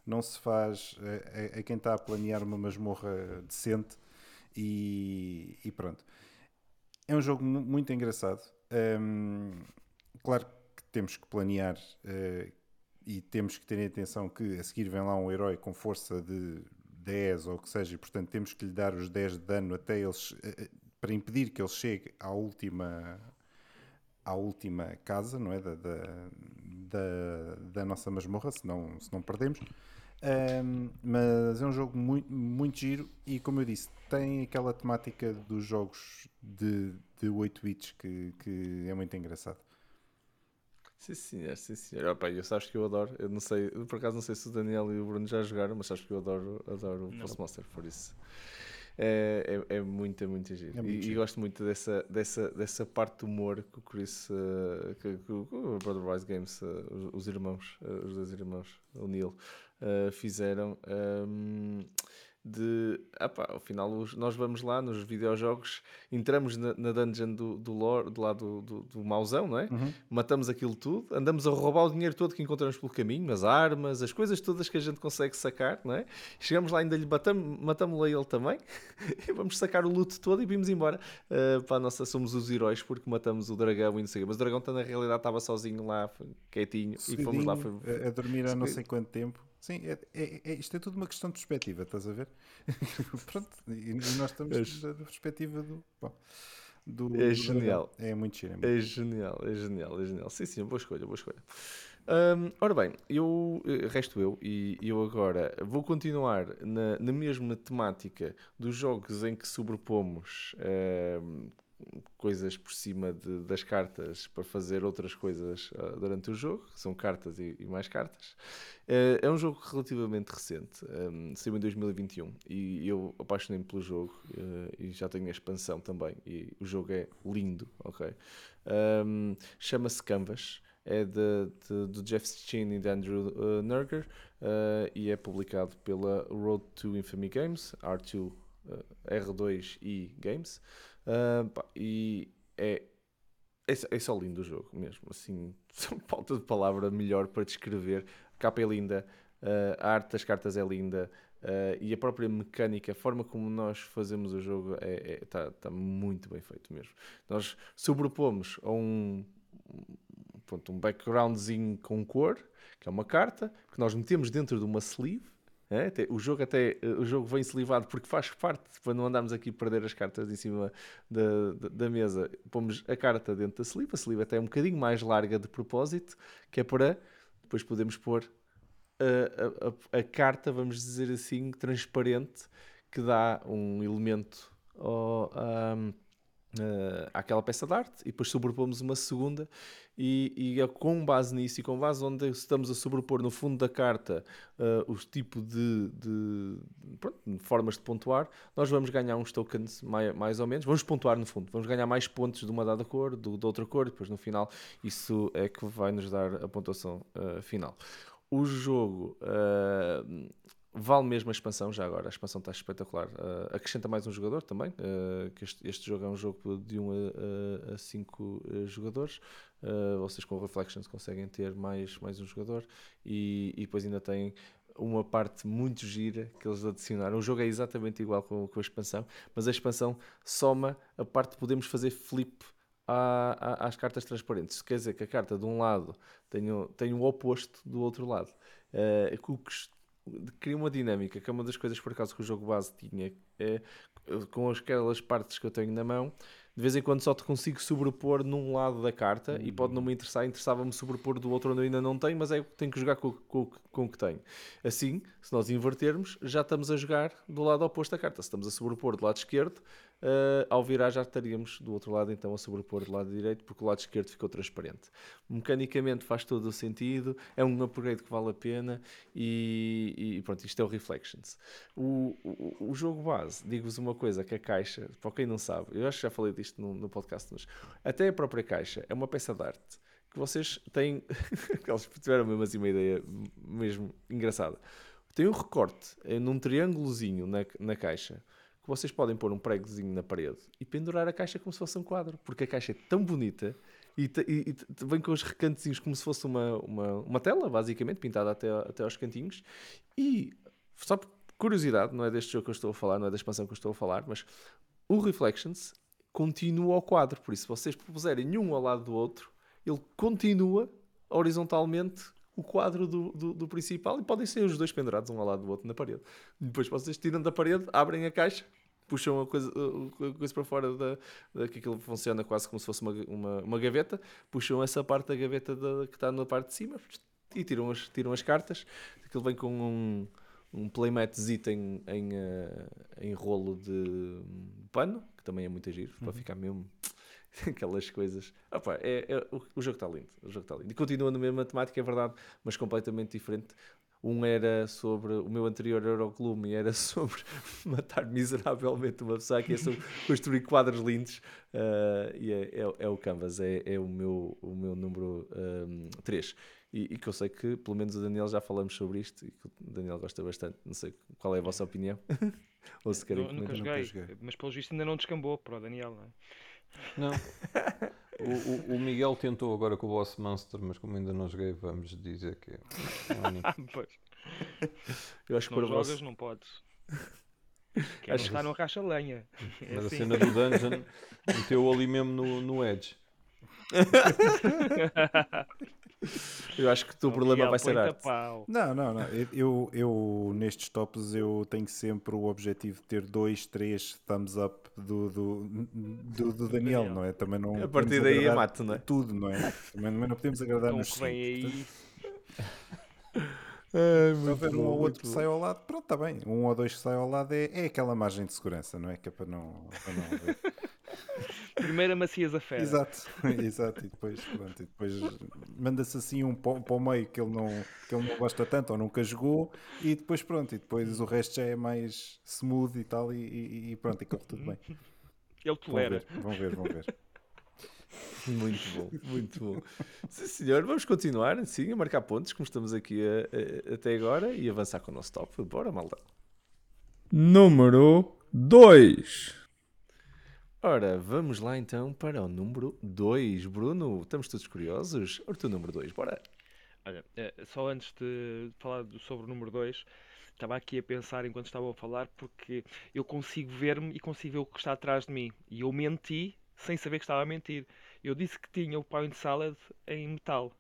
não se faz a, a, a quem está a planear uma masmorra decente e, e pronto. É um jogo muito engraçado. Um, claro que temos que planear uh, e temos que ter atenção que a seguir vem lá um herói com força de 10 ou o que seja, e portanto temos que lhe dar os 10 de dano até eles eh, eh, para impedir que ele chegue à última à última casa, não é? Da, da, da, da nossa masmorra, se não, se não perdemos. Um, mas é um jogo muito, muito giro e, como eu disse, tem aquela temática dos jogos de, de 8 bits que, que é muito engraçado. Sim, senhor, sim, senhor. Opa, eu sabes que eu adoro. Eu não sei, por acaso não sei se o Daniel e o Bruno já jogaram, mas sabes que eu adoro, adoro o Postmaster por isso. É, é, é muito, é muito giro. É muito e, e, gosto muito dessa, dessa, dessa parte do humor que o Chris, uh, que, que, o Brother Rise Games, uh, os, os, irmãos, uh, os dois irmãos, o Neil, fizeram. Um, de opa, ao final nós vamos lá nos videojogos, entramos na, na dungeon do, do, lore, do lado do, do, do mauzão, não é? Uhum. Matamos aquilo tudo, andamos a roubar o dinheiro todo que encontramos pelo caminho, as armas, as coisas todas que a gente consegue sacar, não é? Chegamos lá, ainda lhe batamos, matamos lá ele também, (laughs) e vamos sacar o loot todo e vimos embora. Uh, para a nossa, somos os heróis porque matamos o dragão e não sei Mas o dragão na realidade estava sozinho lá, quietinho, e fomos lá. Foi, a dormir há não sei quanto tempo. Sim, é, é, é, isto é tudo uma questão de perspectiva, estás a ver? (laughs) Pronto, e, nós estamos da perspectiva do. Bom, do é do genial. É muito giro. É, é genial, é genial, é genial. Sim, sim, boa escolha, boa escolha. Ora bem, eu eh, resto eu e eu agora vou continuar na, na mesma temática dos jogos em que sobrepomos coisas por cima de, das cartas para fazer outras coisas uh, durante o jogo, que são cartas e, e mais cartas. Uh, é um jogo relativamente recente, um, saiu em 2021 e eu apaixonei-me pelo jogo uh, e já tenho a expansão também. E o jogo é lindo, ok? Um, Chama-se Canvas. É de, de, do Jeff Chin e de Andrew uh, Nurger e é publicado pela Road to Infamy Games, R2, R2 Games. Uh, pá, e é, é, é, só lindo o jogo mesmo. Assim, (laughs) falta de palavra melhor para descrever. A capa é linda, uh, a arte das cartas é linda. Uh, e a própria mecânica, a forma como nós fazemos o jogo está é, é, tá, tá muito bem feito mesmo. Nós sobrepomos a um, pronto, um backgroundzinho com cor, que é uma carta, que nós metemos dentro de uma sleeve É, tem- o jogo até o jogo vem slivado porque faz parte para não andarmos aqui a perder as cartas em cima da, da, da mesa. Pomos a carta dentro da sleeve, a sleeve até é um bocadinho mais larga de propósito, que é para depois podemos pôr a, a- a- a carta, vamos dizer assim, transparente, que dá um elemento ao, ahm, eh, àquela peça de arte e depois sobrepomos uma segunda e, e é com base nisso e com base onde estamos a sobrepor no fundo da carta eh, os tipos de, de- pronto, formas de pontuar, nós vamos ganhar uns tokens mais, mais ou menos, vamos pontuar no fundo, vamos ganhar mais pontos de uma dada cor, do, de outra cor, e depois no final isso é que vai nos dar a pontuação eh, final. O jogo eh, vale mesmo a expansão, já agora. A expansão está espetacular. Eh, acrescenta mais um jogador também. eh, que este, este jogo é um jogo de 1 a 5 jogadores. Eh, vocês com Reflections conseguem ter mais, mais um jogador. E, e depois ainda tem uma parte muito gira que eles adicionaram. O jogo é exatamente igual com, com a expansão, mas a expansão soma a parte de podemos fazer flip à- à- às cartas transparentes. Quer dizer que a carta de um lado tem o, tem o oposto do outro lado. Eh, o que cria uma dinâmica, que é uma das coisas por acaso que o jogo base tinha, é, com aquelas partes que eu tenho na mão, de vez em quando só te consigo sobrepor num lado da carta e pode não me interessar, interessava-me sobrepor do outro onde eu ainda não tenho, mas é que tenho que jogar com, com, com o que tenho. Assim, se nós invertermos, já estamos a jogar do lado oposto da carta. Se estamos a sobrepor do lado esquerdo, eh, ao virar já estaríamos do outro lado então a sobrepor do lado direito, porque o lado esquerdo ficou transparente. Mecanicamente faz todo o sentido, é um upgrade que vale a pena e, e pronto, isto é o Reflections. O, o, o jogo base, digo-vos uma coisa, que a caixa, para quem não sabe, eu acho que já falei disto no, no podcast, mas até a própria caixa é uma peça de arte que vocês têm, (laughs) eles tiveram mesmo assim uma ideia mesmo engraçada. Tem um recorte eh, num triângulozinho na, na caixa que vocês podem pôr um pregozinho na parede e pendurar a caixa como se fosse um quadro, porque a caixa é tão bonita e, e- e vem com os recantezinhos como se fosse uma, uma, uma tela, basicamente, pintada até, até aos cantinhos. E só por curiosidade, não é deste jogo que eu estou a falar, não é da expansão que eu estou a falar, mas o Reflections continua ao quadro, por isso, se vocês puserem um ao lado do outro, ele continua horizontalmente o quadro do, do, do principal e podem ser os dois pendurados um ao lado do outro na parede. Depois vocês tiram da parede, abrem a caixa, puxam a coisa, a coisa para fora da, da que aquilo funciona quase como se fosse uma, uma, uma gaveta, puxam essa parte da gaveta da- que está na parte de cima e tiram as, tiram as cartas. Aquilo vem com um, um playmatzito em, em, eh, em rolo de pano, que também é muito giro, para ficar mesmo (laughs) aquelas coisas. Opa, é, é- o, o jogo está lindo. O jogo está lindo. E continua na mesma temática, é verdade, mas completamente diferente. Um era sobre. O meu anterior era o e era (laughs) sobre matar miseravelmente uma pessoa. Aqui é sobre (laughs) construir quadros lindos. ah, e é, é, é o Canvas, é, é o, meu, o meu número 3. E, e que eu sei que, pelo menos o Daniel, já falamos sobre isto e que o Daniel gosta bastante. Não sei qual é a vossa opinião. (laughs) Ou se querem Nu- nunca joguei, joguei. mas pelo visto ainda não descambou para o Daniel, não é? Não. (laughs) O, o- o Miguel tentou agora com o Boss Monster, mas como ainda não joguei, vamos dizer que é (laughs) pois. Eu acho que Não para jogas, vocês. não podes. (laughs) Não Acho está não racha lenha. É Mas a assim. cena do dungeon meteu ali mesmo no, no Edge. Eu acho que o teu problema vai ser arte. pau. Não, não, não. Eu, eu, nestes tops eu tenho sempre o objetivo de ter dois, três thumbs up do, do, do, do (laughs) Daniel, Daniel. não é? Também não A partir daí é mato, não é? Tudo, não é? Também, também não podemos agradar Então nos vem cinco. (laughs) aí. Se houver um ou outro que sai ao lado, pronto, está bem. Um ou dois que sai ao lado é, é aquela margem de segurança, não é? Que é para não, para não. (laughs) Primeiro amacias a fera. Exato, (laughs) exato. E depois, pronto, e depois manda-se assim um para, o- para o meio que ele, não, que ele não gosta tanto ou nunca jogou, e depois pronto, e depois o resto já é mais smooth e tal, e, e- e pronto, e corre tudo bem. Ele Vão tolera. ver, vão ver, vão ver. Muito bom, (laughs) muito bom. Sim, senhor, vamos continuar assim, a marcar pontos, como estamos aqui a- a- até agora, e avançar com o nosso top. Bora, malda. Número 2. Ora, vamos lá então para o número 2. Bruno, estamos todos curiosos? Ora, o teu número 2, bora. Olha, eh, só antes de falar do- sobre o número 2, estava aqui a pensar enquanto estavam a falar, porque eu consigo ver-me e consigo ver o que está atrás de mim. E eu menti sem saber que estava a mentir. Eu disse que tinha o Pound Salad em metal.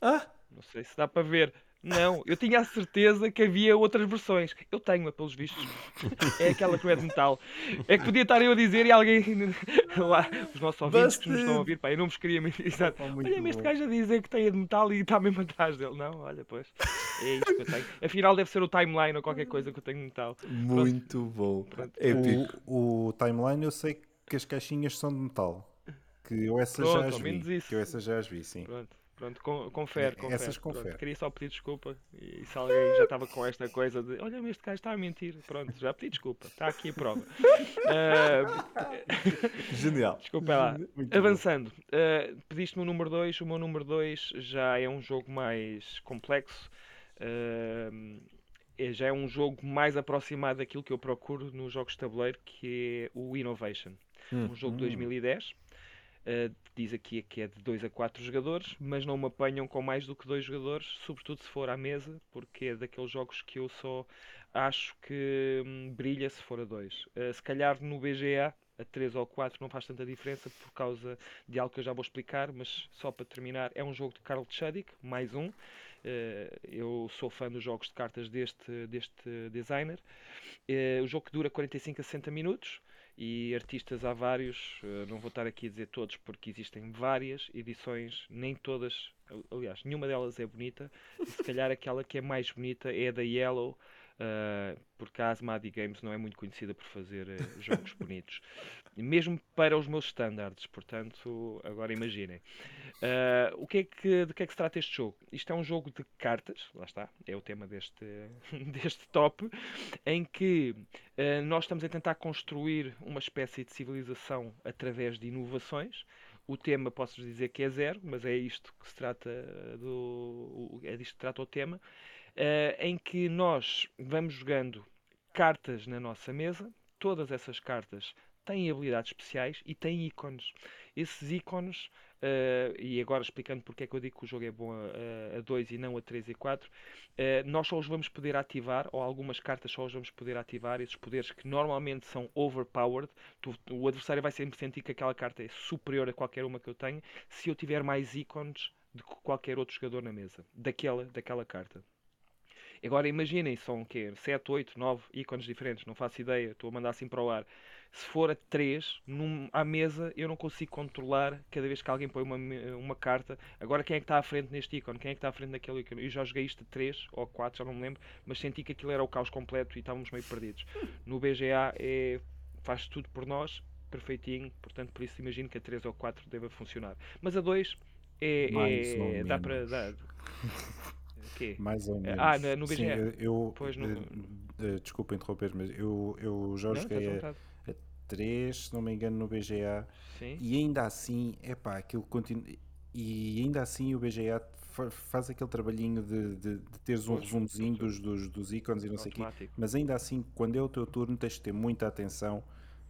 Ah, Não sei se dá para ver. Não, eu tinha a certeza que havia outras versões. Eu tenho-a, pelos vistos. (laughs) É aquela que não é de metal. É que podia estar eu a dizer e alguém (laughs) lá, os nossos ouvintes que nos estão a ouvir, pá, eu não vos queria mentir. Exato. Olha-me este gajo a dizer que tem a de metal e está mesmo atrás dele. Não, olha, pois. É isto que eu tenho. Afinal, deve ser o timeline ou qualquer coisa que eu tenho de metal. Muito bom. Pronto. Épico. O, o timeline eu sei que as caixinhas são de metal. Que eu essas Pronto, já as vi. Que eu essas já as vi, sim. Pronto, pronto, con- confere, É, confere. essas Pronto, confere. Queria só pedir desculpa. E se alguém já estava com esta coisa de olha, este gajo está a mentir. Pronto, já pedi desculpa. Está aqui a prova. (laughs) Ah, (laughs) Genial. desculpa lá. Muito. Avançando, uh, pediste-me o número 2. O meu número 2 já é um jogo mais complexo. uh, já é um jogo mais aproximado daquilo que eu procuro nos jogos de tabuleiro, que é o Innovation. Hum. Um jogo de 2010. Uh, diz aqui que é de 2 a 4 jogadores, mas não me apanham com mais do que dois jogadores, sobretudo se for à mesa, porque é daqueles jogos que eu só acho que hum, brilha se for a 2. se calhar no BGA a 3 ou 4 não faz tanta diferença por causa de algo que eu já vou explicar, mas só para terminar, é um jogo de Carl Chudik, mais um. Eh, eu sou fã dos jogos de cartas deste, deste designer. Eh, o jogo que dura 45 a 60 minutos e artistas há vários, eh, não vou estar aqui a dizer todos porque existem várias edições, nem todas, aliás, nenhuma delas é bonita, e se calhar aquela que é mais bonita é a da Yellow, Uh, porque a Asmadi Games não é muito conhecida por fazer uh, jogos (laughs) bonitos, mesmo para os meus standards. Portanto, agora imaginem. Uh, o que é que, de que é que se trata este jogo? Isto é um jogo de cartas, lá está, é o tema deste, (laughs) deste top, em que nós estamos a tentar construir uma espécie de civilização através de inovações. O tema posso dizer que é zero, mas é isto que se trata do. É disto que trata o tema. Uh, em que nós vamos jogando cartas na nossa mesa, todas essas cartas têm habilidades especiais e têm ícones. Esses ícones, uh, e agora explicando porque é que eu digo que o jogo é bom a, 2 e não a 3 e 4, uh, nós só os vamos poder ativar, ou algumas cartas só os vamos poder ativar, esses poderes que normalmente são overpowered. Tu, o adversário vai sempre sentir que aquela carta é superior a qualquer uma que eu tenho, se eu tiver mais ícones de qualquer outro jogador na mesa, daquela, daquela carta. Agora imaginem, são o quê? 7, 8, 9 ícones diferentes, não faço ideia, estou a mandar assim para o ar. Se for a 3, num, à mesa, eu não consigo controlar cada vez que alguém põe uma, uma carta. Agora quem é que está à frente neste ícone? Quem é que está à frente daquele ícone? Eu já joguei isto a 3 ou 4, já não me lembro, mas senti que aquilo era o caos completo e estávamos meio perdidos. (laughs) No BGA é, faz tudo por nós, perfeitinho, portanto por isso imagino que a 3 ou 4 deva funcionar. Mas a 2 é, é- dá para (laughs) quê? Mais ou menos. Ah, na- no Sim, BGE. eu, Pois, no- eh, eh, desculpa interromper, mas eu, eu já Não, joguei a vontade. 3, se não me engano, no BGA Sim. e ainda assim, epá, aquilo continua. E ainda assim o BGA fa- faz aquele trabalhinho de, de, de teres um resumozinho dos, dos, dos ícones e não sei o quê. Mas ainda assim, quando é o teu turno, tens de ter muita atenção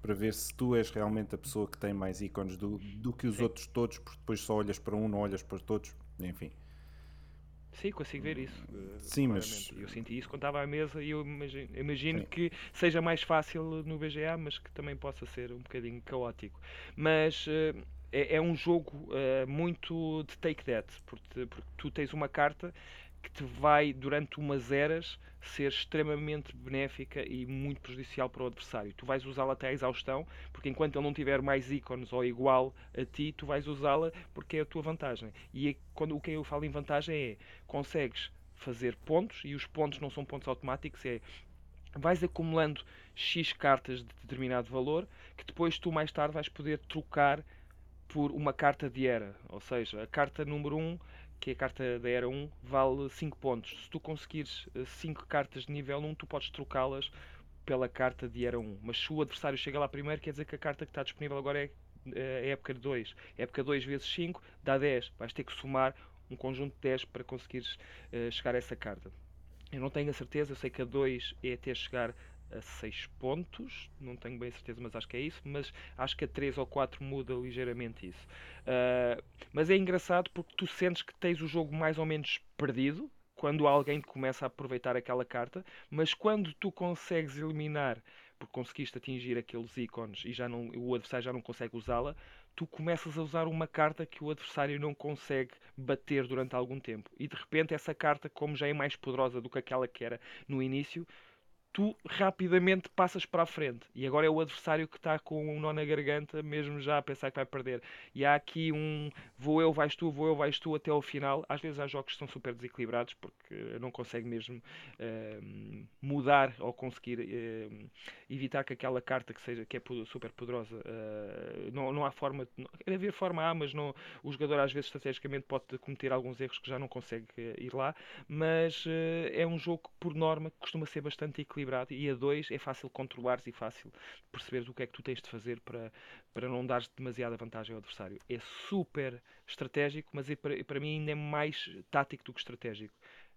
para ver se tu és realmente a pessoa que tem mais ícones do, do que os Sim. outros todos, porque depois só olhas para um, não olhas para todos, enfim. Sim, consigo ver isso. eh, Sim, mas-. Eu senti isso quando estava à mesa e eu imagino, imagino Sim. que seja mais fácil no BGA, mas que também possa ser um bocadinho caótico. Mas eh, é, é um jogo eh, muito de take that, porque, porque tu tens uma carta que te vai, durante umas eras, ser extremamente benéfica e muito prejudicial para o adversário. Tu vais usá-la até à exaustão, porque enquanto ele não tiver mais ícones ou igual a ti, tu vais usá-la porque é a tua vantagem. E é- quando o que eu falo em vantagem é consegues fazer pontos e os pontos não são pontos automáticos, é vais acumulando X cartas de determinado valor que depois tu mais tarde vais poder trocar por uma carta de era. Ou seja, a carta número 1, que é a carta da era 1, vale 5 pontos. Se tu conseguires 5 cartas de nível 1, tu podes trocá-las pela carta de era 1. Mas se o adversário chega lá primeiro, quer dizer que a carta que está disponível agora é eh, a época de 2. Época 2 vezes 5 dá 10. Vais ter que somar um conjunto de 10 para conseguires eh, chegar a essa carta. Eu não tenho a certeza, eu sei que a 2 é até chegar a 6 pontos, não tenho bem certeza, mas acho que é isso. Mas acho que a 3 ou 4 muda ligeiramente isso. Ah, mas é engraçado porque tu sentes que tens o jogo mais ou menos perdido quando alguém começa a aproveitar aquela carta, mas quando tu consegues eliminar, porque conseguiste atingir aqueles ícones e já não, o adversário já não consegue usá-la, tu começas a usar uma carta que o adversário não consegue bater durante algum tempo. E de repente essa carta, como já é mais poderosa do que aquela que era no início, tu rapidamente passas para a frente. E agora é o adversário que está com um nó na garganta, mesmo já a pensar que vai perder. E há aqui um vou eu, vais tu, vou eu, vais tu até ao final. Às vezes há jogos que são super desequilibrados porque não consegue mesmo uh, mudar ou conseguir uh, evitar que aquela carta que seja que é super poderosa uh, há forma, não, haver forma há, mas não, o jogador às vezes estrategicamente pode cometer alguns erros que já não consegue ir lá. Mas é um jogo que, por norma, costuma ser bastante equilibrado e a dois é fácil controlares e fácil perceberes o que é que tu tens de fazer para, para não dares demasiada vantagem ao adversário. É super estratégico, mas é para, para mim ainda é mais tático do que estratégico.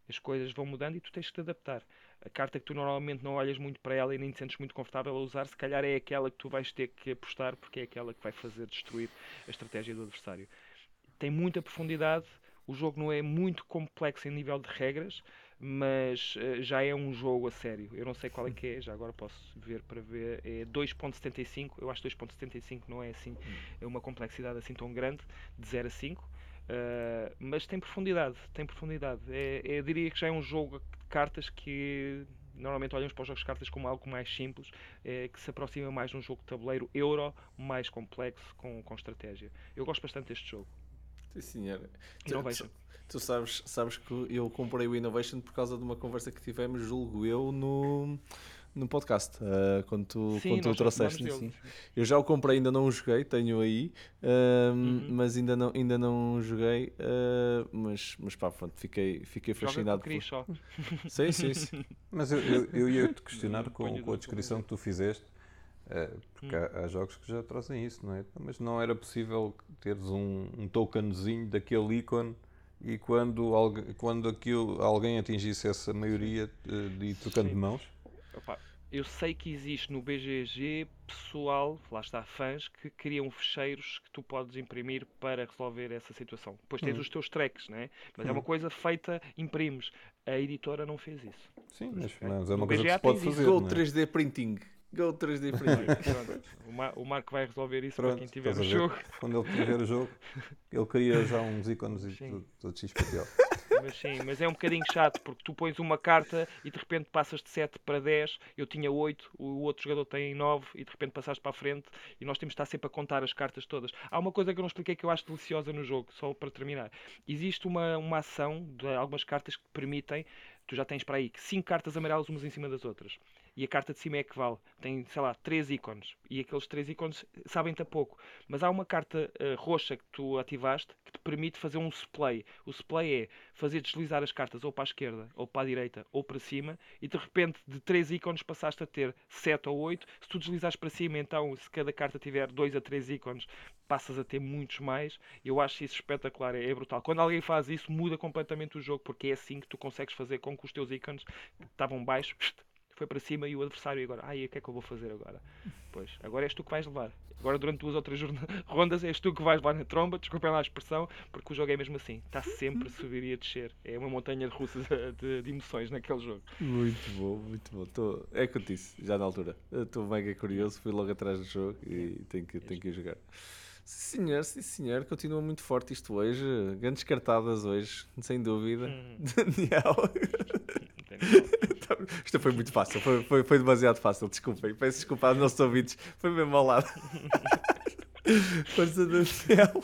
As coisas vão mudando e tu tens que te adaptar. A carta que tu normalmente não olhas muito para ela e nem te sentes muito confortável a usar, se calhar é aquela que tu vais ter que apostar porque é aquela que vai fazer destruir a estratégia do adversário. Tem muita profundidade, o jogo não é muito complexo em nível de regras, mas uh, já é um jogo a sério. Eu não sei qual é que é, já agora posso ver para ver. É 2.75, eu acho que 2.75 não é assim, hum. é uma complexidade assim tão grande, de 0 a 5. Uh, mas tem profundidade, tem profundidade. É, é, eu diria que já é um jogo de cartas que normalmente olhamos para os jogos de cartas como algo mais simples, é, que se aproxima mais de um jogo de tabuleiro euro, mais complexo, com, com estratégia. Eu gosto bastante deste jogo. Sim, senhor. Innovation. Tu sabes, sabes que eu comprei o Innovation por causa de uma conversa que tivemos, julgo eu, no, no podcast, uh, quando tu, sim, quando tu o trouxeste. Sim. Eu já o comprei, ainda não o joguei, tenho aí, uh, uhum. mas ainda não, ainda não joguei, uh, mas, mas pá, pronto, fiquei, fiquei fascinado. Por... Só. Sim, sim, sim. (laughs) Mas eu, eu, eu ia te questionar com, com a descrição que tu fizeste, porque hum. há, há, jogos que já trazem isso, não é? Mas não era possível teres um, um tokenzinho daquele ícone e quando, alguém, quando aquilo, alguém atingisse essa maioria de, de trocando de mãos? Opa, eu sei que existe no BGG pessoal, lá está, fãs, que criam fecheiros que tu podes imprimir para resolver essa situação. Depois tens uhum. os teus tracks, né? mas uhum. é uma coisa feita, imprimes. A editora não fez isso. Sim, mas, mas é uma no coisa BGA que se pode fazer. Go 3D Printing. Go 3D Printing. o, Marco vai resolver isso Pronto, para quem tiver o jogo. Quando ele tiver o jogo, (laughs) ele cria já uns ícones do, do XPTO. (laughs) Mas sim, mas é um bocadinho chato porque tu pões uma carta e de repente passas de 7 para 10, eu tinha 8, o outro jogador tem 9 e de repente passaste para a frente e nós temos de estar sempre a contar as cartas todas. Há uma coisa que eu não expliquei que eu acho deliciosa no jogo, só para terminar. Existe uma, uma ação de algumas cartas que permitem, tu já tens para aí 5 cartas amarelas umas em cima das outras e a carta de cima é que vale. Tem, sei lá, três ícones. E aqueles três ícones sabem-te a pouco. Mas há uma carta uh, roxa que tu ativaste que te permite fazer um splay. O splay é fazer deslizar as cartas ou para a esquerda, ou para a direita, ou para cima, e de repente de três ícones passaste a ter sete ou oito. Se tu deslizares para cima, então, se cada carta tiver dois a três ícones, passas a ter muitos mais. Eu acho isso espetacular, é, é brutal. Quando alguém faz isso, muda completamente o jogo, porque é assim que tu consegues fazer com que os teus ícones que estavam baixos foi para cima e o adversário agora, ai, o que é que eu vou fazer agora? Pois, agora és tu que vais levar. Agora durante duas ou três (laughs) rondas és tu que vais levar na tromba, desculpem lá a expressão, porque o jogo é mesmo assim, está sempre a subir e a descer. É uma montanha de russas de, de, emoções naquele jogo. Muito bom, muito bom. Tô, é que eu disse, já na altura. Estou mega curioso, fui logo atrás do jogo e tenho que, tenho que ir jogar. Sim, senhor, sim, senhor. Continua muito forte isto hoje. Grandes cartadas hoje, sem dúvida. Hum. (laughs) Daniel. (laughs) Isto foi muito fácil, foi, foi, foi demasiado fácil, desculpem. Peço desculpa aos nossos ouvintes, foi mesmo ao lado. (laughs) Força do céu.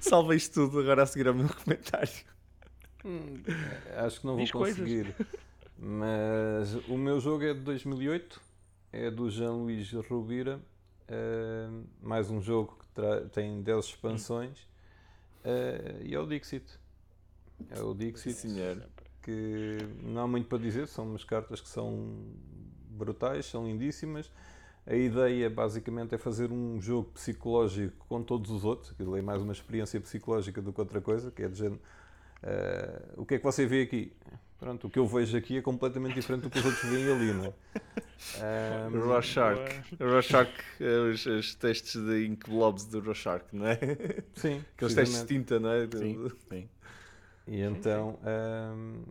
Salva isto tudo agora a seguir ao meu comentário. Hum, acho que não vou Diz conseguir. Coisas. Mas o meu jogo é de 2008, é do Jean-Louis Rubira. Uh, mais um jogo que tem 10 expansões. Uh, e é o Dixit. É o Dixit. Sim, senhor que não há muito para dizer, são umas cartas que são brutais, são lindíssimas. A ideia basicamente é fazer um jogo psicológico com todos os outros, aquilo é mais uma experiência psicológica do que outra coisa, que é de género, uh, o que é que você vê aqui? Pronto, o que eu vejo aqui é completamente diferente do que os outros veem ali, não é? Um, (laughs) Rorschach. Rorschach, é os, os testes de Ink Blobs do Rorschach, não é? Sim. (laughs) Aqueles testes de tinta, não é? Sim, sim. E então hum,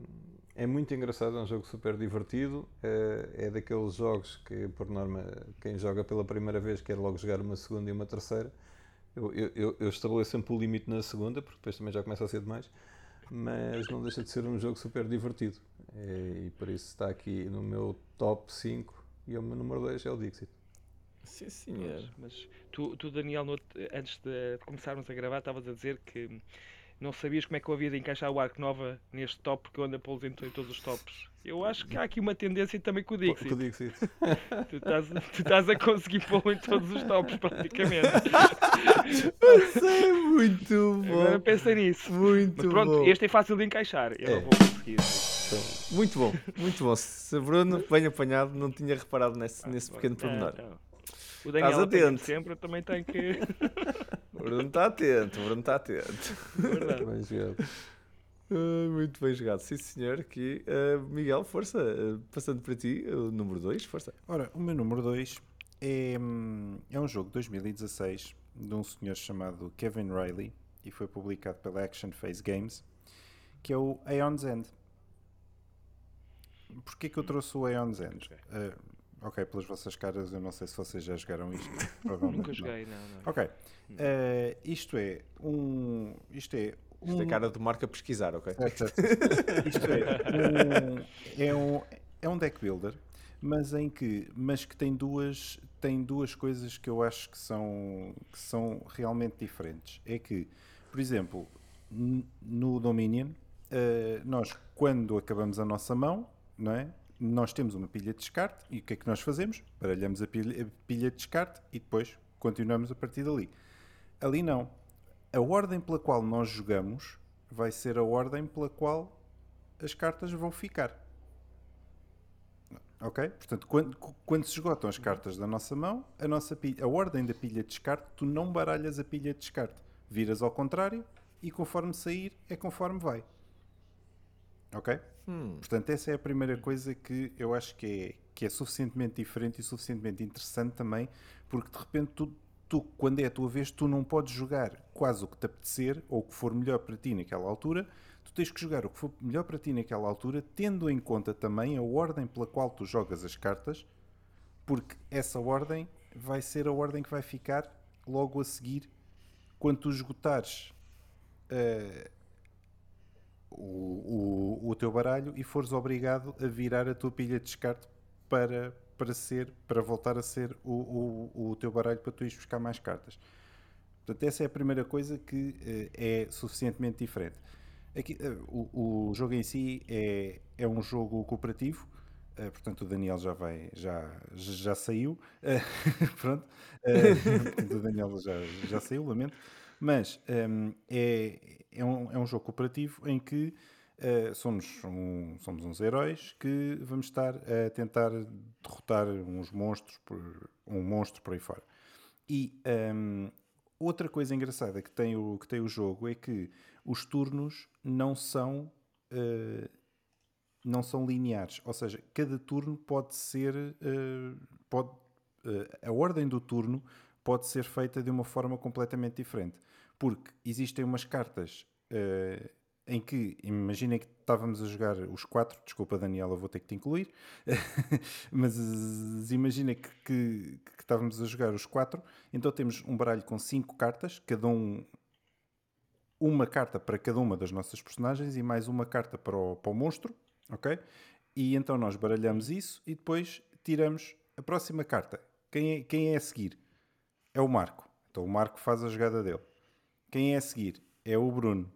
é muito engraçado, é um jogo super divertido. É, é daqueles jogos que, por norma, quem joga pela primeira vez quer logo jogar uma segunda e uma terceira. Eu, eu, eu, eu estabeleço sempre o limite na segunda, porque depois também já começa a ser demais. Mas não deixa de ser um jogo super divertido. É, e por isso está aqui no meu top 5 e o meu número 2 é o Dixit. Sim, senhor. Mas tu, tu Daniel, no- antes de começarmos a gravar, estavas a dizer que não sabias como é que eu havia de encaixar o Arco Nova neste top, porque eu ando a pô-los em, to- em todos os tops. Eu acho que há aqui uma tendência também com o Dixie. Com o Dixit. (laughs) Tu estás, tu estás a conseguir pô-lo em todos os tops, praticamente. (laughs) É muito Agora bom. pensa nisso. Muito Mas pronto, bom. este é fácil de encaixar. Eu É. não vou conseguir. Então, Muito bom, muito bom. Se Bruno, bem apanhado, não tinha reparado nesse, nesse pequeno pormenor. Não, não. O Daniel sempre, também tenho que. (laughs) O Bruno está atento, o Bruno está atento. Verdade. bem jogado. Ah, muito bem jogado, sim senhor. Aqui, Ah, Miguel, força, ah, passando para ti, o número 2, força. Ora, o meu número 2 é, hum, é um jogo de 2016 de um senhor chamado Kevin Riley e foi publicado pela Action Phase Games, que é o Aeon's End. Porquê que eu trouxe o Aeon's End? Ah, ok, pelas vossas caras, eu não sei se vocês já jogaram isto. (laughs) provavelmente Nunca joguei, não. não. Ok. Ah, isto é um. Isto é Isto é um- cara do Marco a pesquisar, ok? (laughs) Isto é um, é um é um deck builder, mas em que mas que tem duas tem duas coisas que eu acho que são que são realmente diferentes. É que, por exemplo, no Dominion, eh, nós quando acabamos a nossa mão, não é? Nós temos uma pilha de descarte e o que é que nós fazemos? Baralhamos a pilha, a pilha de descarte e depois continuamos a partir dali. Ali não. A ordem pela qual nós jogamos vai ser a ordem pela qual as cartas vão ficar. Ok? Portanto, quando, quando se esgotam as cartas da nossa mão, a, nossa pilha, a ordem da pilha de descarte, tu não baralhas a pilha de descarte. Viras ao contrário e conforme sair, é conforme vai. Ok? Portanto, essa é a primeira coisa que eu acho que é, que é suficientemente diferente e suficientemente interessante também, porque de repente tu, tu, quando é a tua vez, tu não podes jogar quase o que te apetecer ou o que for melhor para ti naquela altura. Tu tens que jogar o que for melhor para ti naquela altura, tendo em conta também a ordem pela qual tu jogas as cartas, porque essa ordem vai ser a ordem que vai ficar logo a seguir quando tu esgotares eh, o, o, o teu baralho e fores obrigado a virar a tua pilha de descarte para, para, ser, para voltar a ser o, o, o teu baralho para tu ires buscar mais cartas. Portanto, essa é a primeira coisa que eh, é suficientemente diferente. Aqui, eh, o, o jogo em si é, é um jogo cooperativo, eh, portanto o Daniel já vai, já, já saiu, (laughs) pronto, o Daniel já, já saiu, lamento, mas ehm, é, é, um, é um jogo cooperativo em que eh, somos, um- somos uns heróis que vamos estar a tentar derrotar uns monstros, por, um monstro por aí fora. E ehm, outra coisa engraçada que tem, o, que tem o jogo é que os turnos não são eh, não são lineares, ou seja, cada turno pode ser eh, pode, a ordem do turno pode ser feita de uma forma completamente diferente, porque existem umas cartas eh, em que, imaginem que estávamos a jogar os quatro, desculpa Daniela, vou ter que te incluir, (laughs) mas eh, imagina que, que, que estávamos a jogar os quatro, então temos um baralho com cinco cartas, cada um uma carta para cada uma das nossas personagens e mais uma carta para o, para o monstro, ok? E então nós baralhamos isso e depois tiramos a próxima carta. Quem é, quem é a seguir? É o Marco. Então o Marco faz a jogada dele. Quem é a seguir? É o Bruno.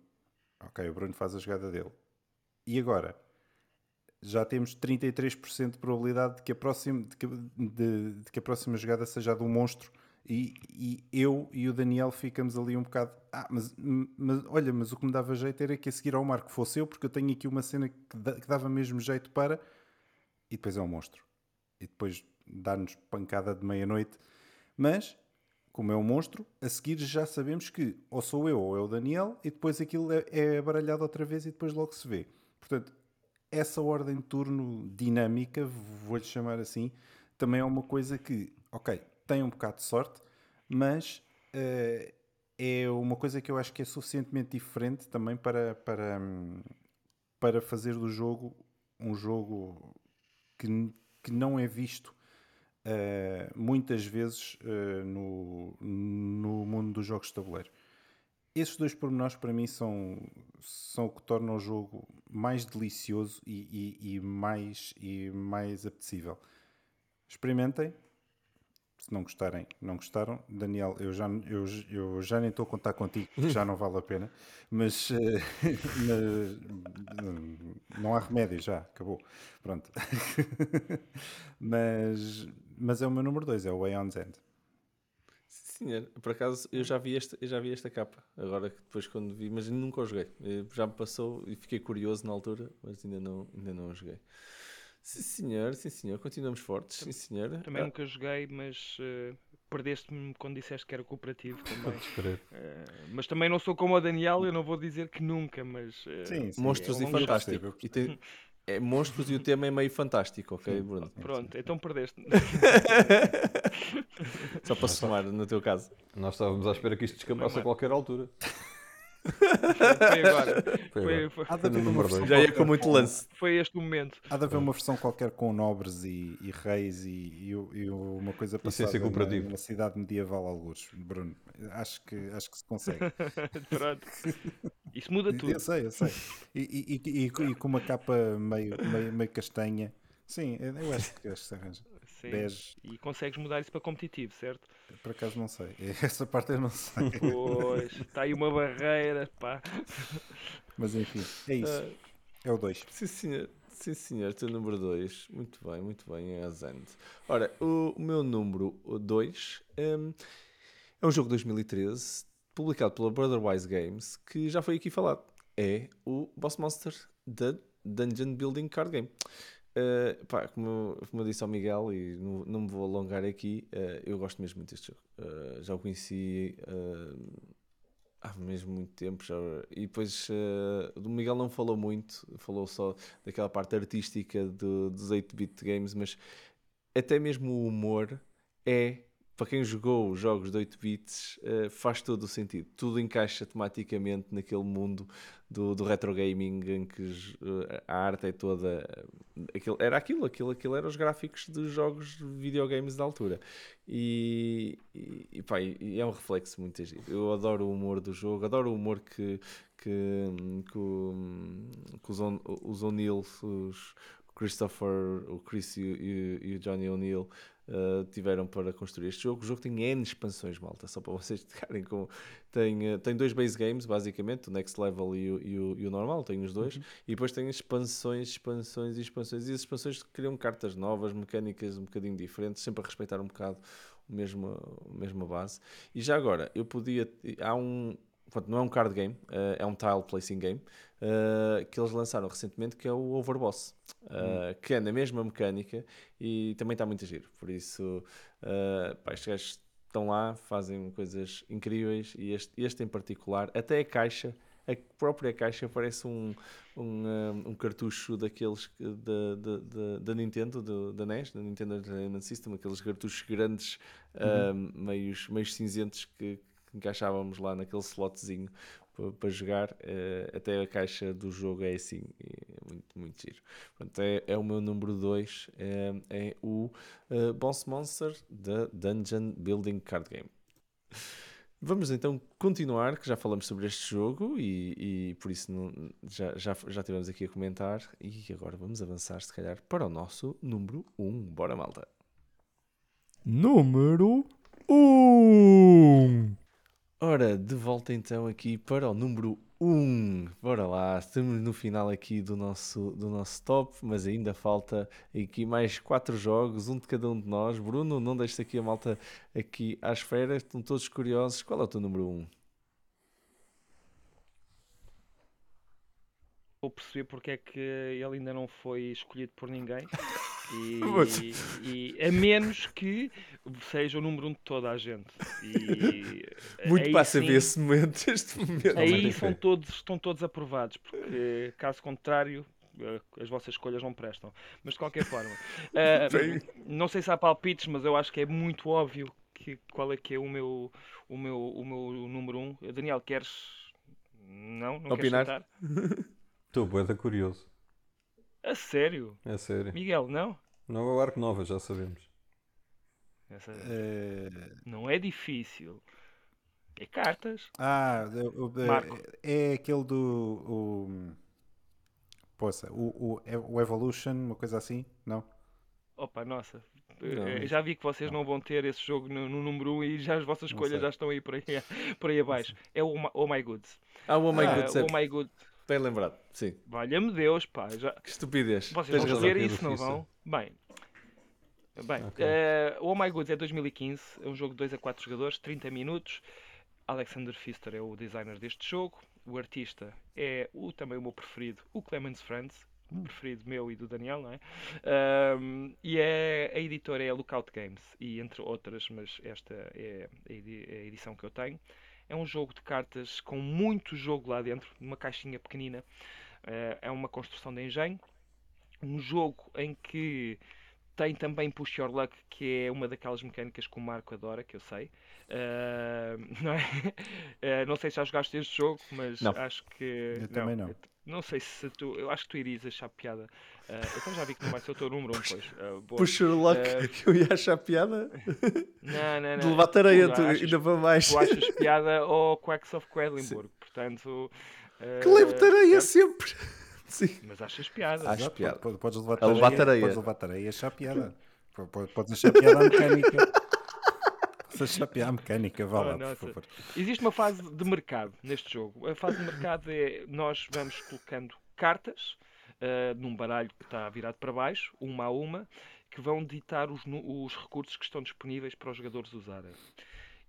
Ok, o Bruno faz a jogada dele. E agora? Já temos 33% de probabilidade de que, a próxima, de, que, de- de que a próxima jogada seja a do monstro e, e eu e o Daniel ficamos ali um bocado. Ah, mas, mas olha, mas o que me dava jeito era que a seguir ao Marco fosse eu, porque eu tenho aqui uma cena que, da- que dava mesmo jeito para. E depois é um monstro. E depois dá-nos pancada de meia-noite. Mas, como é um monstro, a seguir já sabemos que ou sou eu ou é o Daniel, e depois aquilo é, é baralhado outra vez e depois logo se vê. Portanto, essa ordem de turno dinâmica, vou-lhe chamar assim, também é uma coisa que, ok, tem um bocado de sorte, mas eh, é uma coisa que eu acho que é suficientemente diferente também para, para, para fazer do jogo um jogo que, que não é visto uh, muitas vezes uh, no, no mundo dos jogos de tabuleiro. Esses dois pormenores para mim são, são o que torna o jogo mais delicioso e, e, e mais, e mais apetecível. Experimentem, se não gostarem, não gostaram. Daniel, eu já, eu, eu já nem estou a contar contigo, já não vale a pena. Mas, eh, (laughs) mas, não há remédio, já, acabou. Pronto. (laughs) mas, mas é o meu número 2, é o Way on End. Senhor, por acaso eu já vi esta, eu já vi esta capa, agora que depois quando vi, mas nunca o joguei. Já me passou e fiquei curioso na altura, mas ainda não, ainda não o joguei. Sim, senhor, sim, senhor. Continuamos fortes, sim, senhor. Também ah. nunca joguei, mas uh, perdeste-me quando disseste que era cooperativo (laughs) também. uh, mas também não sou como o Daniel, eu não vou dizer que nunca, mas. Uh, sim, sim, Monstros é e fantástico. E tem, (laughs) é monstros e o tema é meio fantástico, ok, Bruno? Pronto, então perdeste. (laughs) Só para somar no teu caso. Nós estávamos à espera que isto descambasse a qualquer altura. Foi agora. (laughs) Foi, foi, foi, Há de haver uma versão Já ia com muito lance. Foi este momento. Há de haver uma versão qualquer com nobres e, e reis e, e, e, uma coisa passada na, numa cidade medieval alguns. Bruno, acho que, acho que se consegue. (laughs) Pronto. Isso muda tudo. Eu sei, eu sei. E, e, e, com uma capa meio, meio, meio castanha. Sim, eu acho que, acho que se arranja. E consegues mudar isso para competitivo, certo? Por acaso não sei. (laughs) Essa parte eu não sei. Pois, está aí uma barreira, pá. Mas enfim, é isso. Uh, é o 2. Sim, senhor. Sim, senhor, teu número 2. Muito bem, muito bem, é a Zend. Ora, o, o meu número 2 um, é um jogo de 2013, publicado pela Brotherwise Games, que já foi aqui falado. É o Boss Monster The Dungeon Building Card Game. Uh, pá, como, como, eu disse ao Miguel, e não, não me vou alongar aqui, uh, eu gosto mesmo muito deste jogo. Uh, já o conheci há mesmo muito tempo. Já, e depois o Miguel não falou muito, falou só daquela parte artística do, dos 8-bit games, mas até mesmo o humor é para quem jogou os jogos de 8 bits, uh, faz todo o sentido. Tudo encaixa tematicamente naquele mundo do, do retro gaming em que uh, a arte é toda. Uh, aquilo, era aquilo, aquilo, aquilo eram os gráficos dos jogos de videogames da altura. E, e, e, pá, e é um reflexo muito giro. Eu adoro o humor do jogo, adoro o humor que, que, que, que os, os O'Neill, os Christopher, o Chris e, e, e o Johnny O'Neill uh, tiveram para construir este jogo. O jogo tem N expansões, malta, só para vocês (laughs) ficarem com. Tem, uh, tem dois base games, basicamente, o Next Level e o, e o, e o normal, tem os dois. Uhum. E depois tem expansões, expansões e expansões. E as expansões criam cartas novas, mecânicas um bocadinho diferentes, sempre a respeitar um bocado mesma, a mesma base. E já agora, eu podia. Há um. Pronto, não é um card game, uh, é um tile placing game uh, que eles lançaram recentemente, que é o Overboss, uh, que é na mesma mecânica e também está muito giro. Por isso, uh, pá, estes gajos estão lá, fazem coisas incríveis e este, este em particular, até a caixa a própria caixa parece um, um, um cartucho daqueles da, Nintendo, do, da NES, da Nintendo Entertainment System, aqueles cartuchos grandes, uhum. meios, meios cinzentos que, encaixávamos lá naquele slotzinho para jogar, uh, até a caixa do jogo é assim, é muito, muito giro. Pronto, é, é o meu número 2, é, é, o uh, Boss Monster da Dungeon Building Card Game. Vamos então continuar, que já falamos sobre este jogo e, e por isso não, já, já, já tivemos aqui a comentar. E agora vamos avançar, se calhar, para o nosso número 1. Um. Bora, malta! Número 1 um. Ora, de volta então aqui para o número 1. Bora lá, estamos no final aqui do nosso, do nosso top, mas ainda falta aqui mais 4 jogos, um de cada um de nós. Bruno, não deixes aqui a malta aqui à espera, estão todos curiosos. Qual é o teu número 1? Vou perceber porque é que ele ainda não foi escolhido por ninguém. (laughs) E, e, a menos que seja o número um de toda a gente. E, (laughs) Muito passa a ver esse momento, este momento. Aí são todos, estão todos aprovados, porque caso contrário, eh, as vossas escolhas não prestam. Mas de qualquer forma, (laughs) uh, não sei se há palpites, mas eu acho que é muito óbvio que, qual é que é o meu, o meu, o meu número um. Daniel, queres. Não? Não Opinar? queres Estou boeda curioso. A sério? É sério. Miguel, não? Não é o Arco Nova, já sabemos. Essa- Eh, Não é difícil. É cartas. ah, o- o- Marco. é aquele do. O, poça, o, o, o Evolution, uma coisa assim? Não? Opa, nossa. Não. Eh, Já vi que vocês não vão ter esse jogo no, no número 1 e já as vossas Não escolhas já estão aí por aí, (laughs) por aí abaixo. É o Oh My- Goods. Ah, o Oh My Ah, Good o Set. Oh My Good. Bem lembrado. Sim. Valha-me Deus, pá. Já... Que estupidez. Vocês Tens vão Pedro isso, não vão? Bem. Bem, Ok. eh, o Oh My Goods é 2015, é um jogo de 2 a 4 jogadores, 30 minutos. Alexander Pfister é o designer deste jogo. O artista é o, também o meu preferido, o Clemens Franz, o preferido meu e do Daniel, não é? Ahm, e é, a editora é a Lookout Games, e entre outras, mas esta é a a edição que eu tenho. É um jogo de cartas com muito jogo lá dentro, numa caixinha pequenina. Eh, é uma construção de engenho. Um jogo em que tem também Push Your Luck, que é uma daquelas mecânicas que o Marco adora, que eu sei. Ah, (laughs) não, é? Eh, não sei se já jogaste este jogo, mas Não. acho que. Eu também não. Não sei se tu. Eu acho que tu irias achar piada. Ah, então já vi que não vai ser o teu número 1, um, pois. Ah. Push your luck, Eh, que eu ia achar piada. (laughs) Não, não, não. De levar tareia, Tu tu, achas- ainda para mais. Tu achas (laughs) piada ao Quacks of Quedlinburg, portanto. Que levo ah, tareia certo? sempre. (laughs) Sim. Mas achas piada. Acho piada. pode- Podes levar tareia. Podes levar tareia e achar piada. Po- po- Podes achar piada à mecânica. À mecânica, vá Oh, lá, por nossa. favor. Existe uma fase de mercado neste jogo. A fase de mercado é nós vamos colocando cartas ah, num baralho que está virado para baixo, uma a uma, que vão ditar os, os recursos que estão disponíveis para os jogadores usarem.